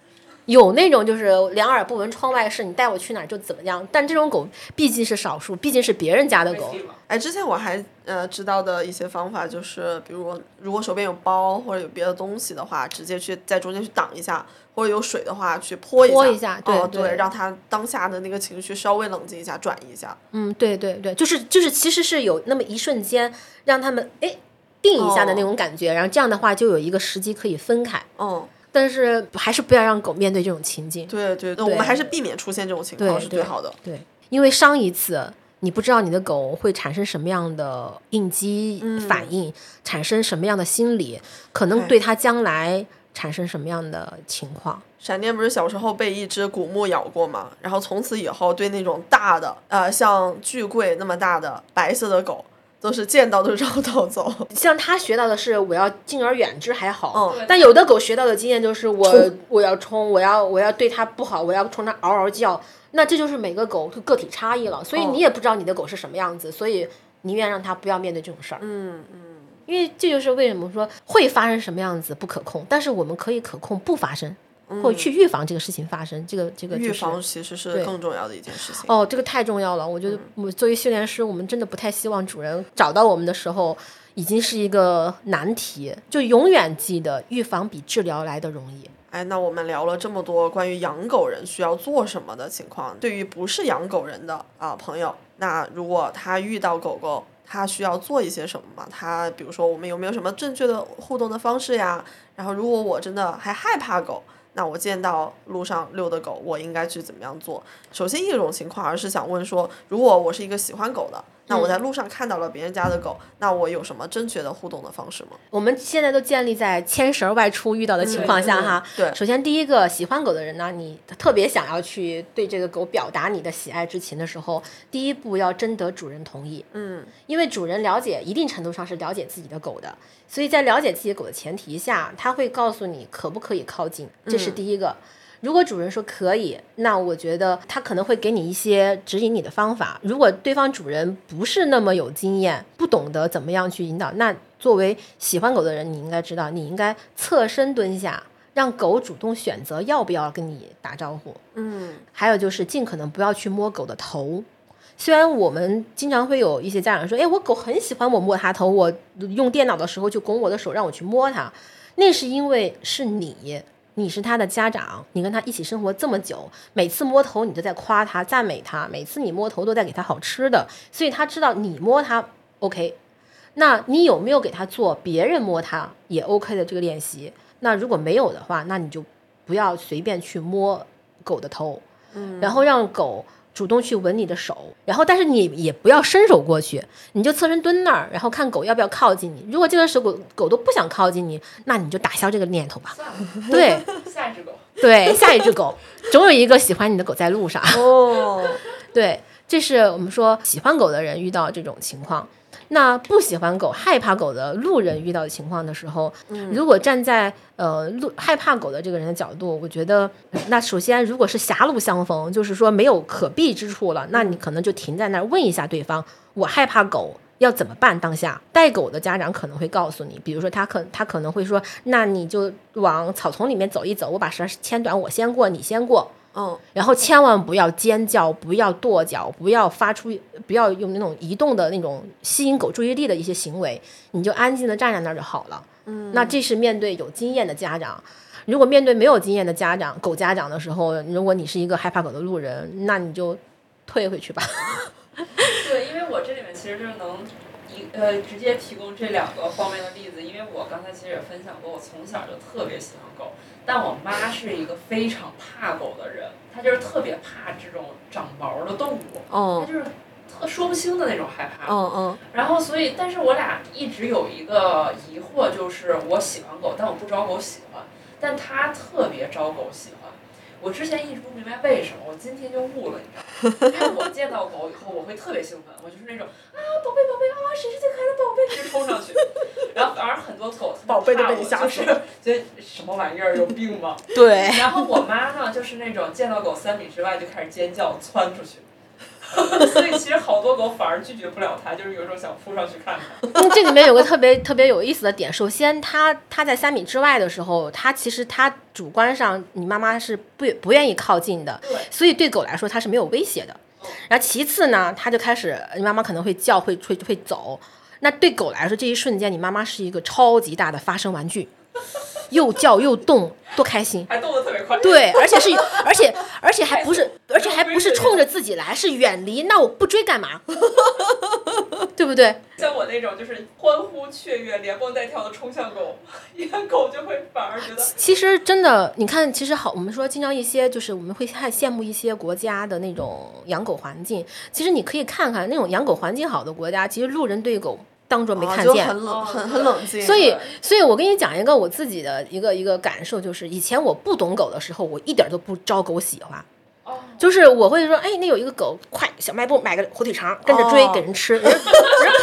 有那种就是两耳不闻窗外事，你带我去哪儿就怎么样。但这种狗毕竟是少数，毕竟是别人家的狗。哎，之前我还呃知道的一些方法就是，比如如果手边有包或者有别的东西的话，直接去在中间去挡一下，或者有水的话去泼一下，泼一下对哦对让它当下的那个情绪稍微冷静一下，转移一下。嗯，对对对，就是就是，其实是有那么一瞬间让他们哎定一下的那种感觉，然后这样的话就有一个时机可以分开。嗯，但是还是不要让狗面对这种情境。对对对，我们还是避免出现这种情况是最好的。对，因为伤一次，你不知道你的狗会产生什么样的应激反应，产生什么样的心理，可能对它将来产生什么样的情况。闪电不是小时候被一只古牧咬过吗？然后从此以后对那种大的，呃，像巨贵那么大的白色的狗，都是见到都绕道走。像他学到的是我要敬而远之还好，嗯但有的狗学到的经验就是我我要冲，我要我要对它不好，我要冲它嗷嗷叫。那这就是每个狗个体差异了，所以哦你也不知道你的狗是什么样子，所以宁愿让它不要面对这种事儿。嗯嗯，因为这就是为什么说会发生什么样子不可控，但是我们可以可控不发生，或去预防这个事情发生。这个这个、就是、预防其实是更重要的一件事情。哦，这个太重要了。我觉得我作为训练师，我们真的不太希望主人找到我们的时候已经是一个难题，就永远记得预防比治疗来的容易。哎，那我们聊了这么多关于养狗人需要做什么的情况，对于不是养狗人的啊、朋友，那如果他遇到狗狗，他需要做一些什么吗？他比如说我们有没有什么正确的互动的方式呀？然后如果我真的还害怕狗，那我见到路上遛的狗，我应该去怎么样做？首先一种情况，而是想问说，如果我是一个喜欢狗的，那我在路上看到了别人家的狗，那我有什么正确的互动的方式吗？我们现在都建立在牵绳儿外出遇到的情况下哈。对首先第一个喜欢狗的人呢，你特别想要去对这个狗表达你的喜爱之情的时候，第一步要征得主人同意。嗯，因为主人了解一定程度上是了解自己的狗的，所以在了解自己的狗的前提下，他会告诉你可不可以靠近，这是第一个。如果主人说可以，那我觉得他可能会给你一些指引你的方法。如果对方主人不是那么有经验，不懂得怎么样去引导，那作为喜欢狗的人，你应该知道，你应该侧身蹲下，让狗主动选择要不要跟你打招呼。嗯，还有就是尽可能不要去摸狗的头。虽然我们经常会有一些家长说：“哎，我狗很喜欢我摸它头，我用电脑的时候就拱我的手让我去摸它。”那是因为是你，你是他的家长，你跟他一起生活这么久，每次摸头你都在夸他、赞美他，每次你摸头都在给他好吃的，所以他知道你摸他 OK。那你有没有给他做别人摸他也 OK 的这个练习？那如果没有的话，那你就不要随便去摸狗的头，嗯然后让狗主动去闻你的手，然后但是你也不要伸手过去，你就侧身蹲那儿，然后看狗要不要靠近你。如果这个时候狗狗都不想靠近你，那你就打消这个念头吧。算了，对下一只狗。对，下一只狗总有一个喜欢你的狗在路上。哦，对，这是我们说喜欢狗的人遇到这种情况。那不喜欢狗、害怕狗的路人遇到的情况的时候，如果站在呃路害怕狗的这个人的角度，我觉得，那首先如果是狭路相逢，就是说没有可避之处了，那你可能就停在那儿问一下对方，我害怕狗。要怎么办？当下带狗的家长可能会告诉你，比如说他可他可能会说，那你就往草丛里面走一走，我把绳儿牵短，我先过，你先过。嗯然后千万不要尖叫，不要跺脚，不要发出，不要用那种移动的那种吸引狗注意力的一些行为，你就安静的站在那儿就好了。嗯，那这是面对有经验的家长。如果面对没有经验的家长，狗家长的时候，如果你是一个害怕狗的路人，那你就退回去吧。对，因为我这里面其实就是能一呃直接提供这两个方面的例子，因为我刚才其实也分享过，我从小就特别喜欢狗，但我妈是一个非常怕狗的人，她就是特别怕这种长毛的动物，她哦就是特说不清的那种害怕。嗯嗯然后所以，但是我俩一直有一个疑惑，就是我喜欢狗，但我不招狗喜欢，但她特别招狗喜欢。我之前一直不明白为什么，我今天就悟了，你知道吗？因为我见到狗以后，我会特别兴奋，我就是那种啊，宝贝宝贝啊，谁是最可爱的宝贝，直接冲上去。然后反而很多狗，宝贝都被你吓死了，觉得什么玩意儿，有病吗？对，然后我妈呢，就是那种见到狗三米之外就开始尖叫，窜出去。所以其实好多狗反而拒绝不了它，就是有时候想扑上去看它。那，这里面有个特别特别有意思的点。首先，它它在三米之外的时候，它其实它主观上你妈妈是不不愿意靠近的，对所以对狗来说它是没有威胁的。然后其次呢，它就开始你妈妈可能会叫，会会会走。那对狗来说，这一瞬间你妈妈是一个超级大的发声玩具，又叫又动，多开心！还动得特别快。对，而且是，而且 而且还不是，而且还不是冲着自己来，是远离。那我不追干嘛？对不不对？像我那种就是欢呼雀跃、连蹦带跳的冲向狗，养狗就会反而觉得。其实真的，你看，其实好，我们说经常一些就是我们会太羡慕一些国家的那种养狗环境。其实你可以看看那种养狗环境好的国家，其实路人对狗当做没看见，很冷，很很冷静。所以，所以我跟你讲一个我自己的一个一个感受，就是以前我不懂狗的时候，我一点都不招狗喜欢。就是我会说，哎，那有一个狗，快小卖部买个火腿肠，跟着追给人吃，人人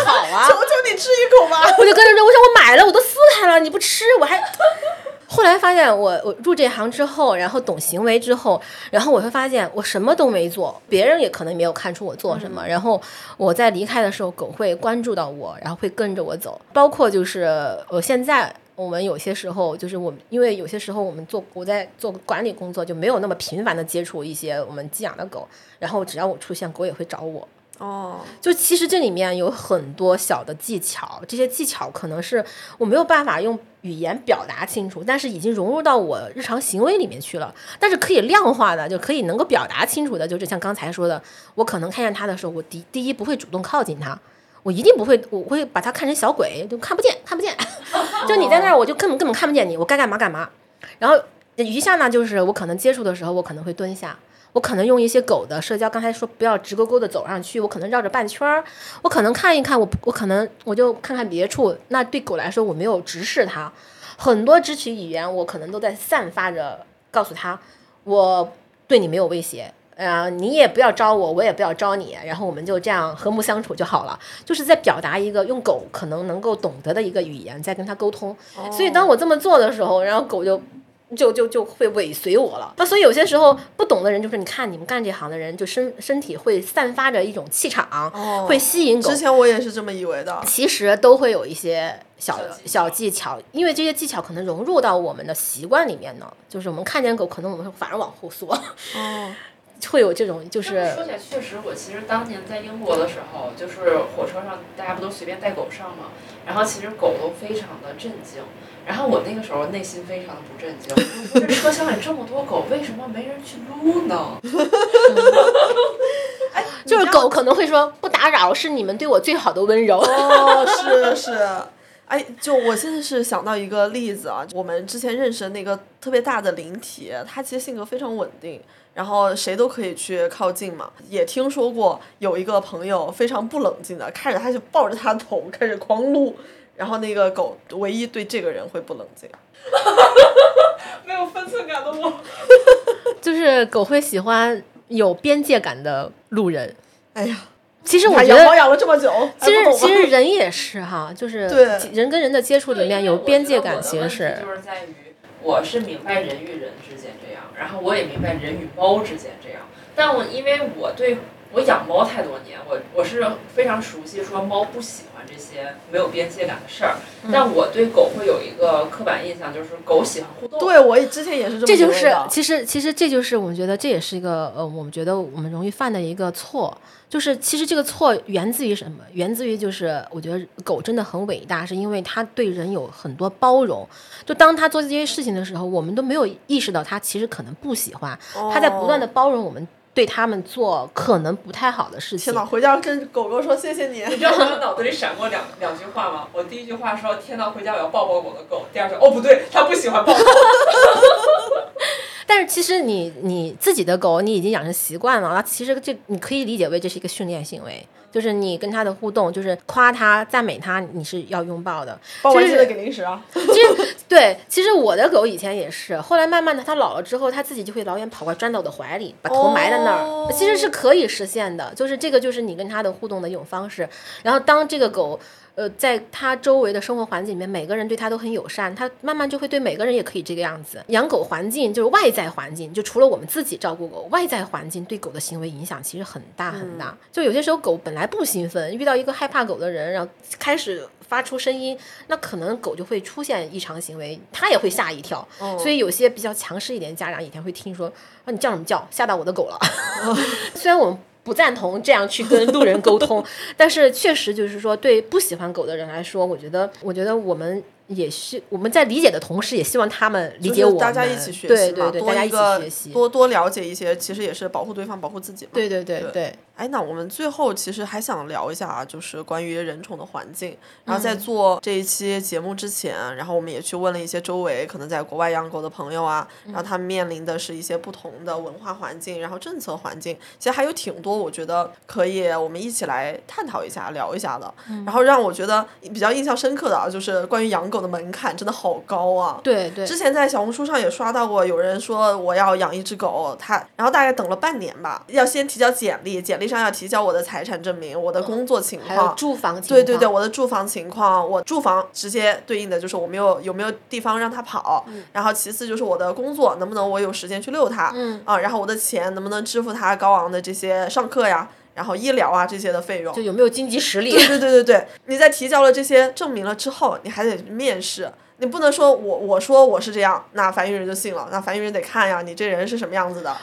跑啊！求求你吃一口吧！我就跟着追，我想我买了，我都撕开了，你不吃，我还。后来发现，我我入这行之后，然后懂行为之后，然后我会发现，我什么都没做，别人也可能没有看出我做什么。然后我在离开的时候，狗会关注到我，然后会跟着我走，包括就是我现在。我们有些时候就是我们，因为有些时候我们做我在做管理工作，就没有那么频繁的接触一些我们寄养的狗。然后只要我出现，狗也会找我。哦，就其实这里面有很多小的技巧，这些技巧可能是我没有办法用语言表达清楚，但是已经融入到我日常行为里面去了。但是可以量化的，就可以能够表达清楚的，就是像刚才说的，我可能看见他的时候，我第第一不会主动靠近他。我一定不会，我会把他看成小鬼，就看不见，看不见。就你在那儿，我就根本根本看不见你，我该干嘛干嘛。然后余下呢，就是我可能接触的时候，我可能会蹲下，我可能用一些狗的社交，刚才说不要直勾勾的走上去，我可能绕着半圈儿，我可能看一看，我我可能我就看看别处。那对狗来说，我没有直视它，很多肢体语言我可能都在散发着，告诉他我对你没有威胁。呃，你也不要招我，我也不要招你，然后我们就这样和睦相处就好了。就是在表达一个用狗可能能够懂得的一个语言，在跟他沟通。所以当我这么做的时候，然后狗就就就就会尾随我了。那所以有些时候不懂的人，就是你看你们干这行的人，就身身体会散发着一种气场，会吸引狗。之前我也是这么以为的。其实都会有一些小小技巧，因为这些技巧可能融入到我们的习惯里面呢。就是我们看见狗，可能我们反而往后缩。哦。会有这种，就是说起来，确实，我其实当年在英国的时候，就是火车上大家不都随便带狗上吗？然后其实狗都非常的震惊，然后我那个时候内心非常的不震惊，这车厢里这么多狗，为什么没人去撸呢？哎，就是狗可能会说不打扰，是你们对我最好的温柔。哦，是 是。哎，就我现在是想到一个例子啊，我们之前认识的那个特别大的灵体，它其实性格非常稳定。然后谁都可以去靠近嘛，也听说过有一个朋友非常不冷静的，看着他就抱着他头开始狂撸，然后那个狗唯一对这个人会不冷静，没有分寸感的我，就是狗会喜欢有边界感的路人。哎呀，其实我觉得养了这么久，其实其实人也是哈，就是人跟人的接触里面有边界感，其实是。就是在于我是明白人与人之间这样。然后我也明白人与猫之间这样，但我因为我对我养猫太多年，我我是非常熟悉说猫不喜欢这些没有边界感的事儿。但我对狗会有一个刻板印象，就是狗喜欢互动。对我之前也是这么这就是其实其实这就是我们觉得这也是一个呃，我们觉得我们容易犯的一个错。就是其实这个错源自于什么？源自于就是我觉得狗真的很伟大，是因为它对人有很多包容。就当它做这些事情的时候，我们都没有意识到它其实可能不喜欢。它在不断的包容我们，对他们做可能不太好的事情。天呐，回家跟狗狗说谢谢你。你知道我脑子里闪过两两句话吗？我第一句话说天呐，回家我要抱抱我的狗。第二句哦不对，它不喜欢抱抱。但是其实你你自己的狗你已经养成习惯了，那其实这你可以理解为这是一个训练行为，就是你跟它的互动，就是夸它、赞美它，你是要拥抱的。抱完记得给零食啊。其实对，其实我的狗以前也是，后来慢慢的它老了之后，它自己就会老远跑过来钻到我的怀里，把头埋在那儿，其实是可以实现的。就是这个就是你跟它的互动的一种方式。然后当这个狗。呃，在他周围的生活环境里面，每个人对他都很友善，他慢慢就会对每个人也可以这个样子。养狗环境就是外在环境，就除了我们自己照顾狗，外在环境对狗的行为影响其实很大很大。就有些时候狗本来不兴奋，遇到一个害怕狗的人，然后开始发出声音，那可能狗就会出现异常行为，它也会吓一跳。所以有些比较强势一点家长以前会听说，啊你叫什么叫，吓到我的狗了。虽然我们。不赞同这样去跟路人沟通，但是确实就是说，对不喜欢狗的人来说，我觉得，我觉得我们也是我们在理解的同时，也希望他们理解我们。大家一起学习对对对，大家一起学习，多多了解一些，其实也是保护对方，保护自己嘛。对对对对。哎，那我们最后其实还想聊一下啊，就是关于人宠的环境。然后在做这一期节目之前，然后我们也去问了一些周围可能在国外养狗的朋友啊，然后他们面临的是一些不同的文化环境，然后政策环境，其实还有挺多，我觉得可以我们一起来探讨一下、聊一下的。然后让我觉得比较印象深刻的啊，就是关于养狗的门槛真的好高啊。对对，之前在小红书上也刷到过，有人说我要养一只狗，他然后大概等了半年吧，要先提交简历，简历上要提交我的财产证明、我的工作情况。住房情况对对对，我的住房情况，我住房直接对应的就是我没有有没有地方让他跑，然后其次就是我的工作能不能我有时间去遛他，嗯，啊，然后我的钱能不能支付他高昂的这些上课呀，然后医疗啊这些的费用，就有没有经济实力？对对对对对，你在提交了这些证明了之后，你还得面试。你不能说我我说我是这样，那繁育人就信了，那繁育人得看呀，你这人是什么样子的。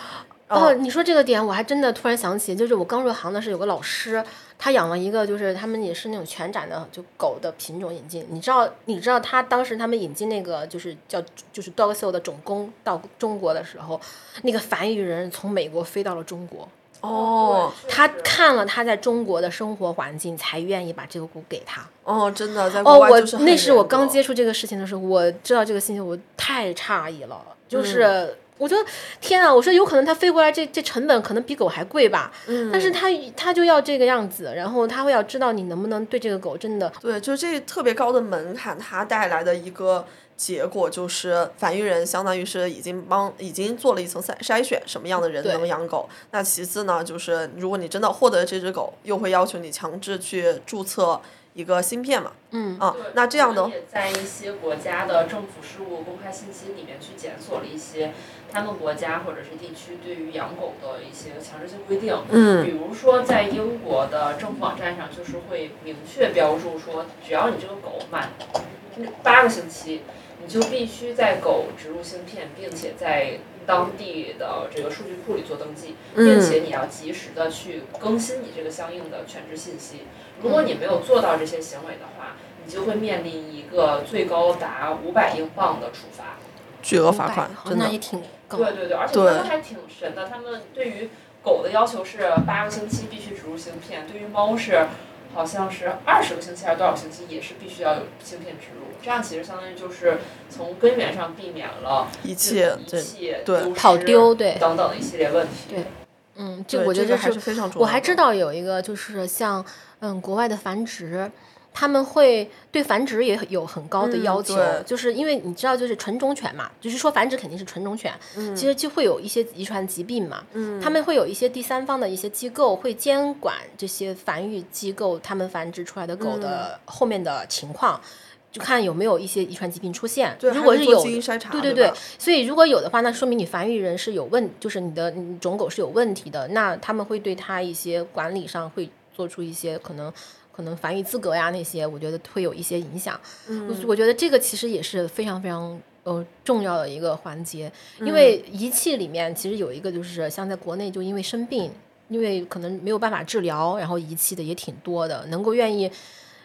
哦，你说这个点，我还真的突然想起，就是我刚入行的时候，有个老师，他养了一个，就是他们也是那种全展的，就狗的品种引进。你知道，你知道他当时他们引进那个就是叫就是 Dog Show 的种公到中国的时候，那个繁育人从美国飞到了中国，哦他看了他在中国的生活环境，才愿意把这个狗给他。哦，真的在哦，国外我就是那是我刚接触这个事情的时候，我知道这个信息，我太诧异了。就是、嗯我觉得天啊，我说有可能它飞过来这这成本可能比狗还贵吧，嗯。但是它它就要这个样子，然后它会要知道你能不能对这个狗真的对，就这特别高的门槛，它带来的一个结果就是繁育人相当于是已经帮已经做了一层筛筛选，什么样的人能养狗。那其次呢，就是如果你真的获得这只狗，又会要求你强制去注册一个芯片嘛。嗯啊，那这样的也在一些国家的政府事务公开信息里面去检索了一些他们国家或者是地区对于养狗的一些强制性规定。嗯比如说在英国的政府网站上，就是会明确标注说，只要你这个狗满八个星期，你就必须在狗植入芯片，并且在当地的这个数据库里做登记，并且你要及时的去更新你这个相应的犬只信息。如果你没有做到这些行为的话，你就会面临一个最高达五百英镑的处罚。巨额罚款，真的那也。挺高。对对对，而且他们还挺神的，他们对于狗的要求是八个星期必须植入芯片，对于猫是好像是二十个星期还是多少个星期也是必须要有芯片植入，这样其实相当于就是从根源上避免了一切仪对器对丢失跑丢对等等的一系列问题。对嗯，这对我觉得是这还是非常重要的我还知道有一个就是像嗯国外的繁殖。他们会对繁殖也有很高的嗯要求，对就是因为你知道，就是纯种犬嘛，就是说繁殖肯定是纯种犬，嗯其实就会有一些遗传疾病嘛，嗯他们会有一些第三方的一些机构会监管这些繁育机构他们繁殖出来的狗的后面的情况。就看有没有一些遗传疾病出现，对如果还是有，基因筛查对对对，所以如果有的话，那说明你繁育人是有问，就是你的种狗是有问题的，那他们会对它一些管理上会做出一些可能可能繁育资格呀那些，我觉得会有一些影响。嗯，我觉得这个其实也是非常非常呃重要的一个环节，因为仪器里面其实有一个就是像在国内就因为生病，因为可能没有办法治疗，然后遗弃的也挺多的，能够愿意。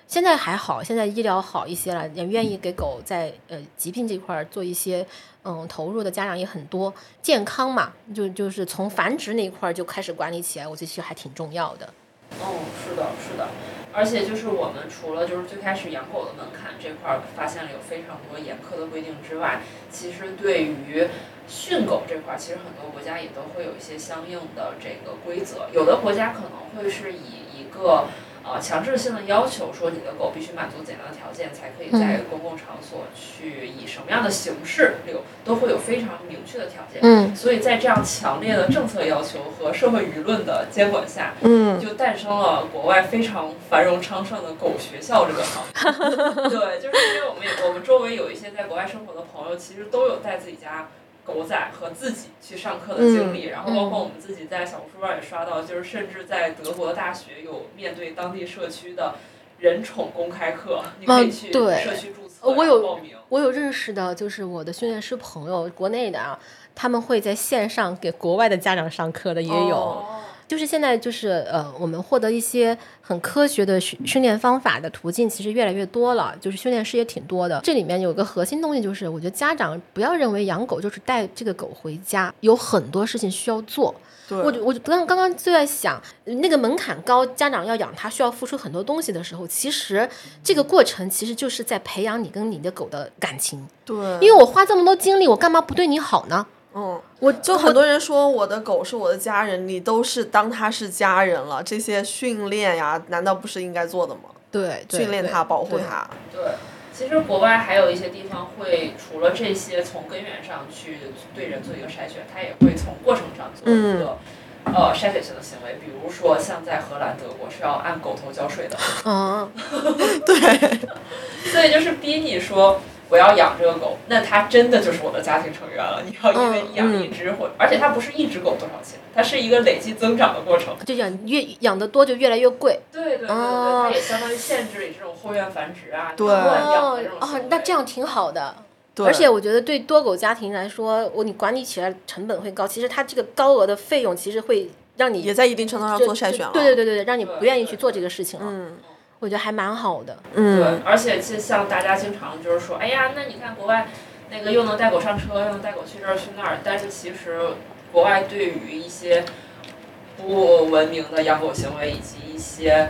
现在还好，现在医疗好一些了，也愿意给狗在呃疾病这块儿做一些嗯投入的家长也很多。健康嘛，就就是从繁殖那一块儿就开始管理起来，我觉得其实还挺重要的。哦，是的，是的，而且就是我们除了就是最开始养狗的门槛这块儿发现了有非常多严苛的规定之外，其实对于训狗这块儿，其实很多国家也都会有一些相应的这个规则。有的国家可能会是以一个呃强制性的要求，说你的狗必须满足怎样的条件才可以在公共场所去以什么样的形式遛，都会有非常明确的条件。嗯所以在这样强烈的政策要求和社会舆论的监管下，嗯，就诞生了国外非常繁荣昌盛的狗学校这个行业。对，就是因为我们也我们周围有一些在国外生活的朋友，其实都有带自己家狗仔和自己去上课的经历，然后包括我们自己在小红书上也刷到，就是甚至在德国的大学有面对当地社区的人宠公开课，你可以去对社区注册，呃我有。我有认识的，就是我的训练师朋友，国内的啊，他们会在线上给国外的家长上课的也有。哦就是现在就是呃，我们获得一些很科学的训训练方法的途径，其实越来越多了，就是训练师也挺多的。这里面有个核心东西，就是我觉得家长不要认为养狗就是带这个狗回家，有很多事情需要做。对，我我刚刚刚就在想，那个门槛高，家长要养它需要付出很多东西的时候，其实这个过程其实就是在培养你跟你的狗的感情。对，因为我花这么多精力，我干嘛不对你好呢？嗯，我就很多人说我的狗是我的家人，你都是当它是家人了，这些训练呀，难道不是应该做的吗？对，训练它，保护它。对，其实国外还有一些地方会除了这些从根源上去对人做一个筛选，它也会从过程上做一个、呃筛选性的行为，比如说像在荷兰、德国是要按狗头交税的，嗯，对所以就是逼你说。我要养这个狗，那它真的就是我的家庭成员了。你要因为你养一只或，而且它不是一只狗多少钱，它是一个累计增长的过程。就养越养的多就越来越贵。对对对对对，哦它也相当于限制你这种后院繁殖啊，对乱养这种，哦那这样挺好的。对，而且我觉得对多狗家庭来说，我你管理起来成本会高，其实它这个高额的费用其实会让你也在一定程度上做筛选了。对对对对对，让你不愿意去做这个事情了。嗯我觉得还蛮好的。对嗯，，而且就像大家经常就是说，哎呀，那你看国外那个又能带狗上车，又能带狗去这儿去那儿，但是其实国外对于一些不文明的养狗行为以及一些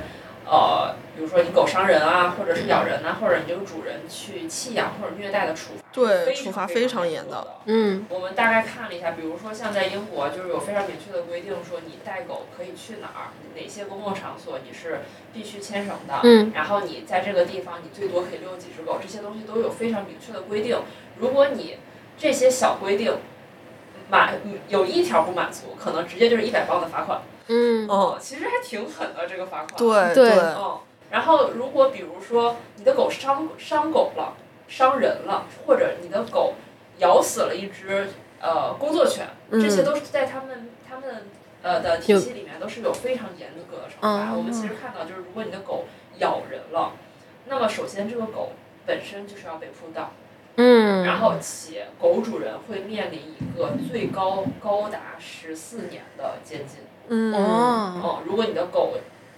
呃，比如说你狗伤人啊，或者是咬人啊，或者你这个主人去弃养或者虐待的处罚，对，处罚非非常严的的。。嗯我们大概看了一下，比如说像在英国，就是有非常明确的规定，说你带狗可以去哪儿，哪些公共场所你是必须牵绳的，嗯然后你在这个地方你最多可以遛几只狗，这些东西都有非常明确的规定。如果你这些小规定满有一条不满足，可能直接就是一百磅的罚款。嗯。哦，其实还挺狠的这个罚款。对对。嗯，然后如果比如说你的狗伤伤狗了、伤人了，或者你的狗咬死了一只呃工作犬，嗯。这些都是在他们他们呃的体系里面都是有非常严格的惩罚。哦我们其实看到就是，如果你的狗咬人了，那么首先这个狗本身就是要被扑倒，嗯，然后且狗主人会面临一个最高高达十四年的监禁。嗯，哦，哦，如果你的狗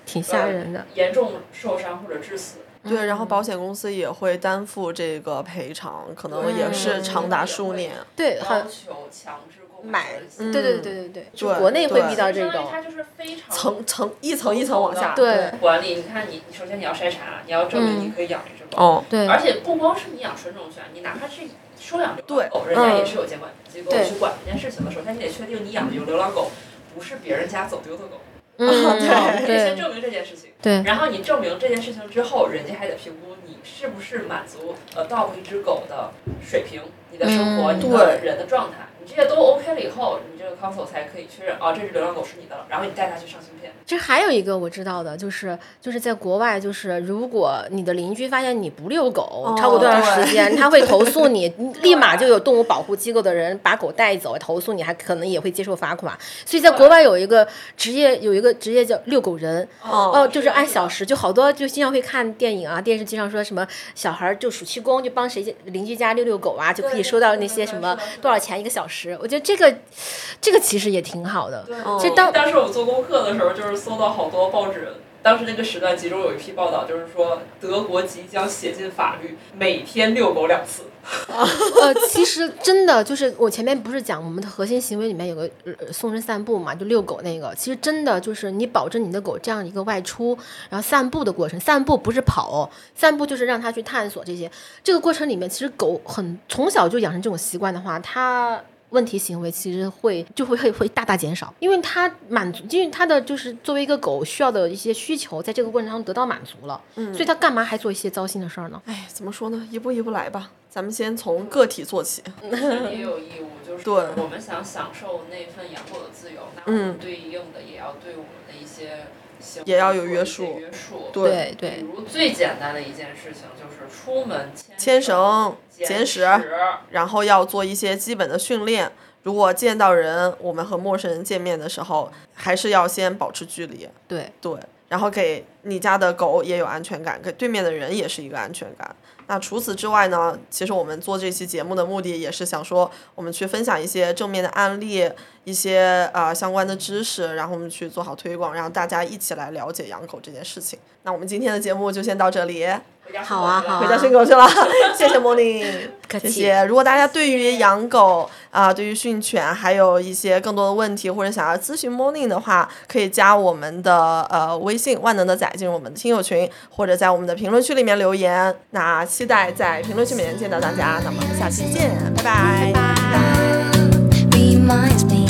挺吓人的。严重受伤或者致死，对，然后保险公司也会担负这个赔偿，可能也是长达数年。对，好要求强制购买嗯对对对对对，就国内会对遇到这种。它就是非常层层一层一层往下。对管理。你看你，你首先你要筛查，你要证明你可以养一只狗，哦，对，而且不光是你养纯种犬，你哪怕是收养流对浪狗，人家嗯也是有监管机构去管这件事情的。首先你得确定你养的有流浪狗不是别人家走丢的狗，嗯，对 你得先证明这件事情。对，然后你证明这件事情之后，人家还得评估你是不是满足呃 dog 一只狗的水平，你的生活，嗯你的人的状态，这些都 OK 了以后，个 council 才可以确认哦，这只流浪狗是你的了，然后你带它去上芯片。这还有一个我知道的，就是就是在国外，就是如果你的邻居发现你不遛狗、超过多长时间，他会投诉你，立马就有动物保护机构的人把狗带走，投诉你，还可能也会接受罚款。所以在国外有一个职业，有一个职业叫遛狗人，哦哦，就是按小时，就好多就经常会看电影啊、电视剧上说什么小孩儿就暑期工，就帮谁家邻居家遛遛狗啊，就可以收到那些什么多少钱一个小时。我觉得这个这个其实也挺好的。对，哦就当当时我们做功课的时候，就是搜到好多报纸。当时那个时段，其中有一批报道，就是说德国即将写进法律，每天遛狗两次。呃，其实真的就是我前面不是讲我们的核心行为里面有个呃送人散步嘛，就遛狗那个。其实真的就是你保证你的狗这样一个外出，然后散步的过程，散步不是跑哦，散步就是让它去探索这些。这个过程里面，其实狗很从小就养成这种习惯的话，它。问题行为其实会 就会会会大大减少，因为它满足，因为它的就是作为一个狗需要的一些需求，在这个过程当中得到满足了，嗯所以它干嘛还做一些糟心的事儿呢？哎，怎么说呢？一步一步来吧，咱们先从个体做起。也有义务，就是对我们想享受那份养狗的自由，那我嗯们对应的也要对我们的一些也要有约束约束。对对比如最简单的一件事情就是出门牵绳、捡屎然后要做一些基本的训练。如果见到人，我们和陌生人见面的时候，还是要先保持距离。对，对，然后给你家的狗也有安全感，给对面的人也是一个安全感。那除此之外呢？其实我们做这期节目的目的也是想说，我们去分享一些正面的案例，一些呃相关的知识，然后我们去做好推广，让大家一起来了解养狗这件事情。那我们今天的节目就先到这里。好啊，好啊，回家训狗去了，谢谢 Morning，客气谢谢。如果大家对于养狗啊、对于训犬，还有一些更多的问题，或者想要咨询 Morning 的话，可以加我们的呃微信万能的仔进入我们的听友群，或者在我们的评论区里面留言。那期待在评论区里面见到大家，那么下期见，拜拜。reminds me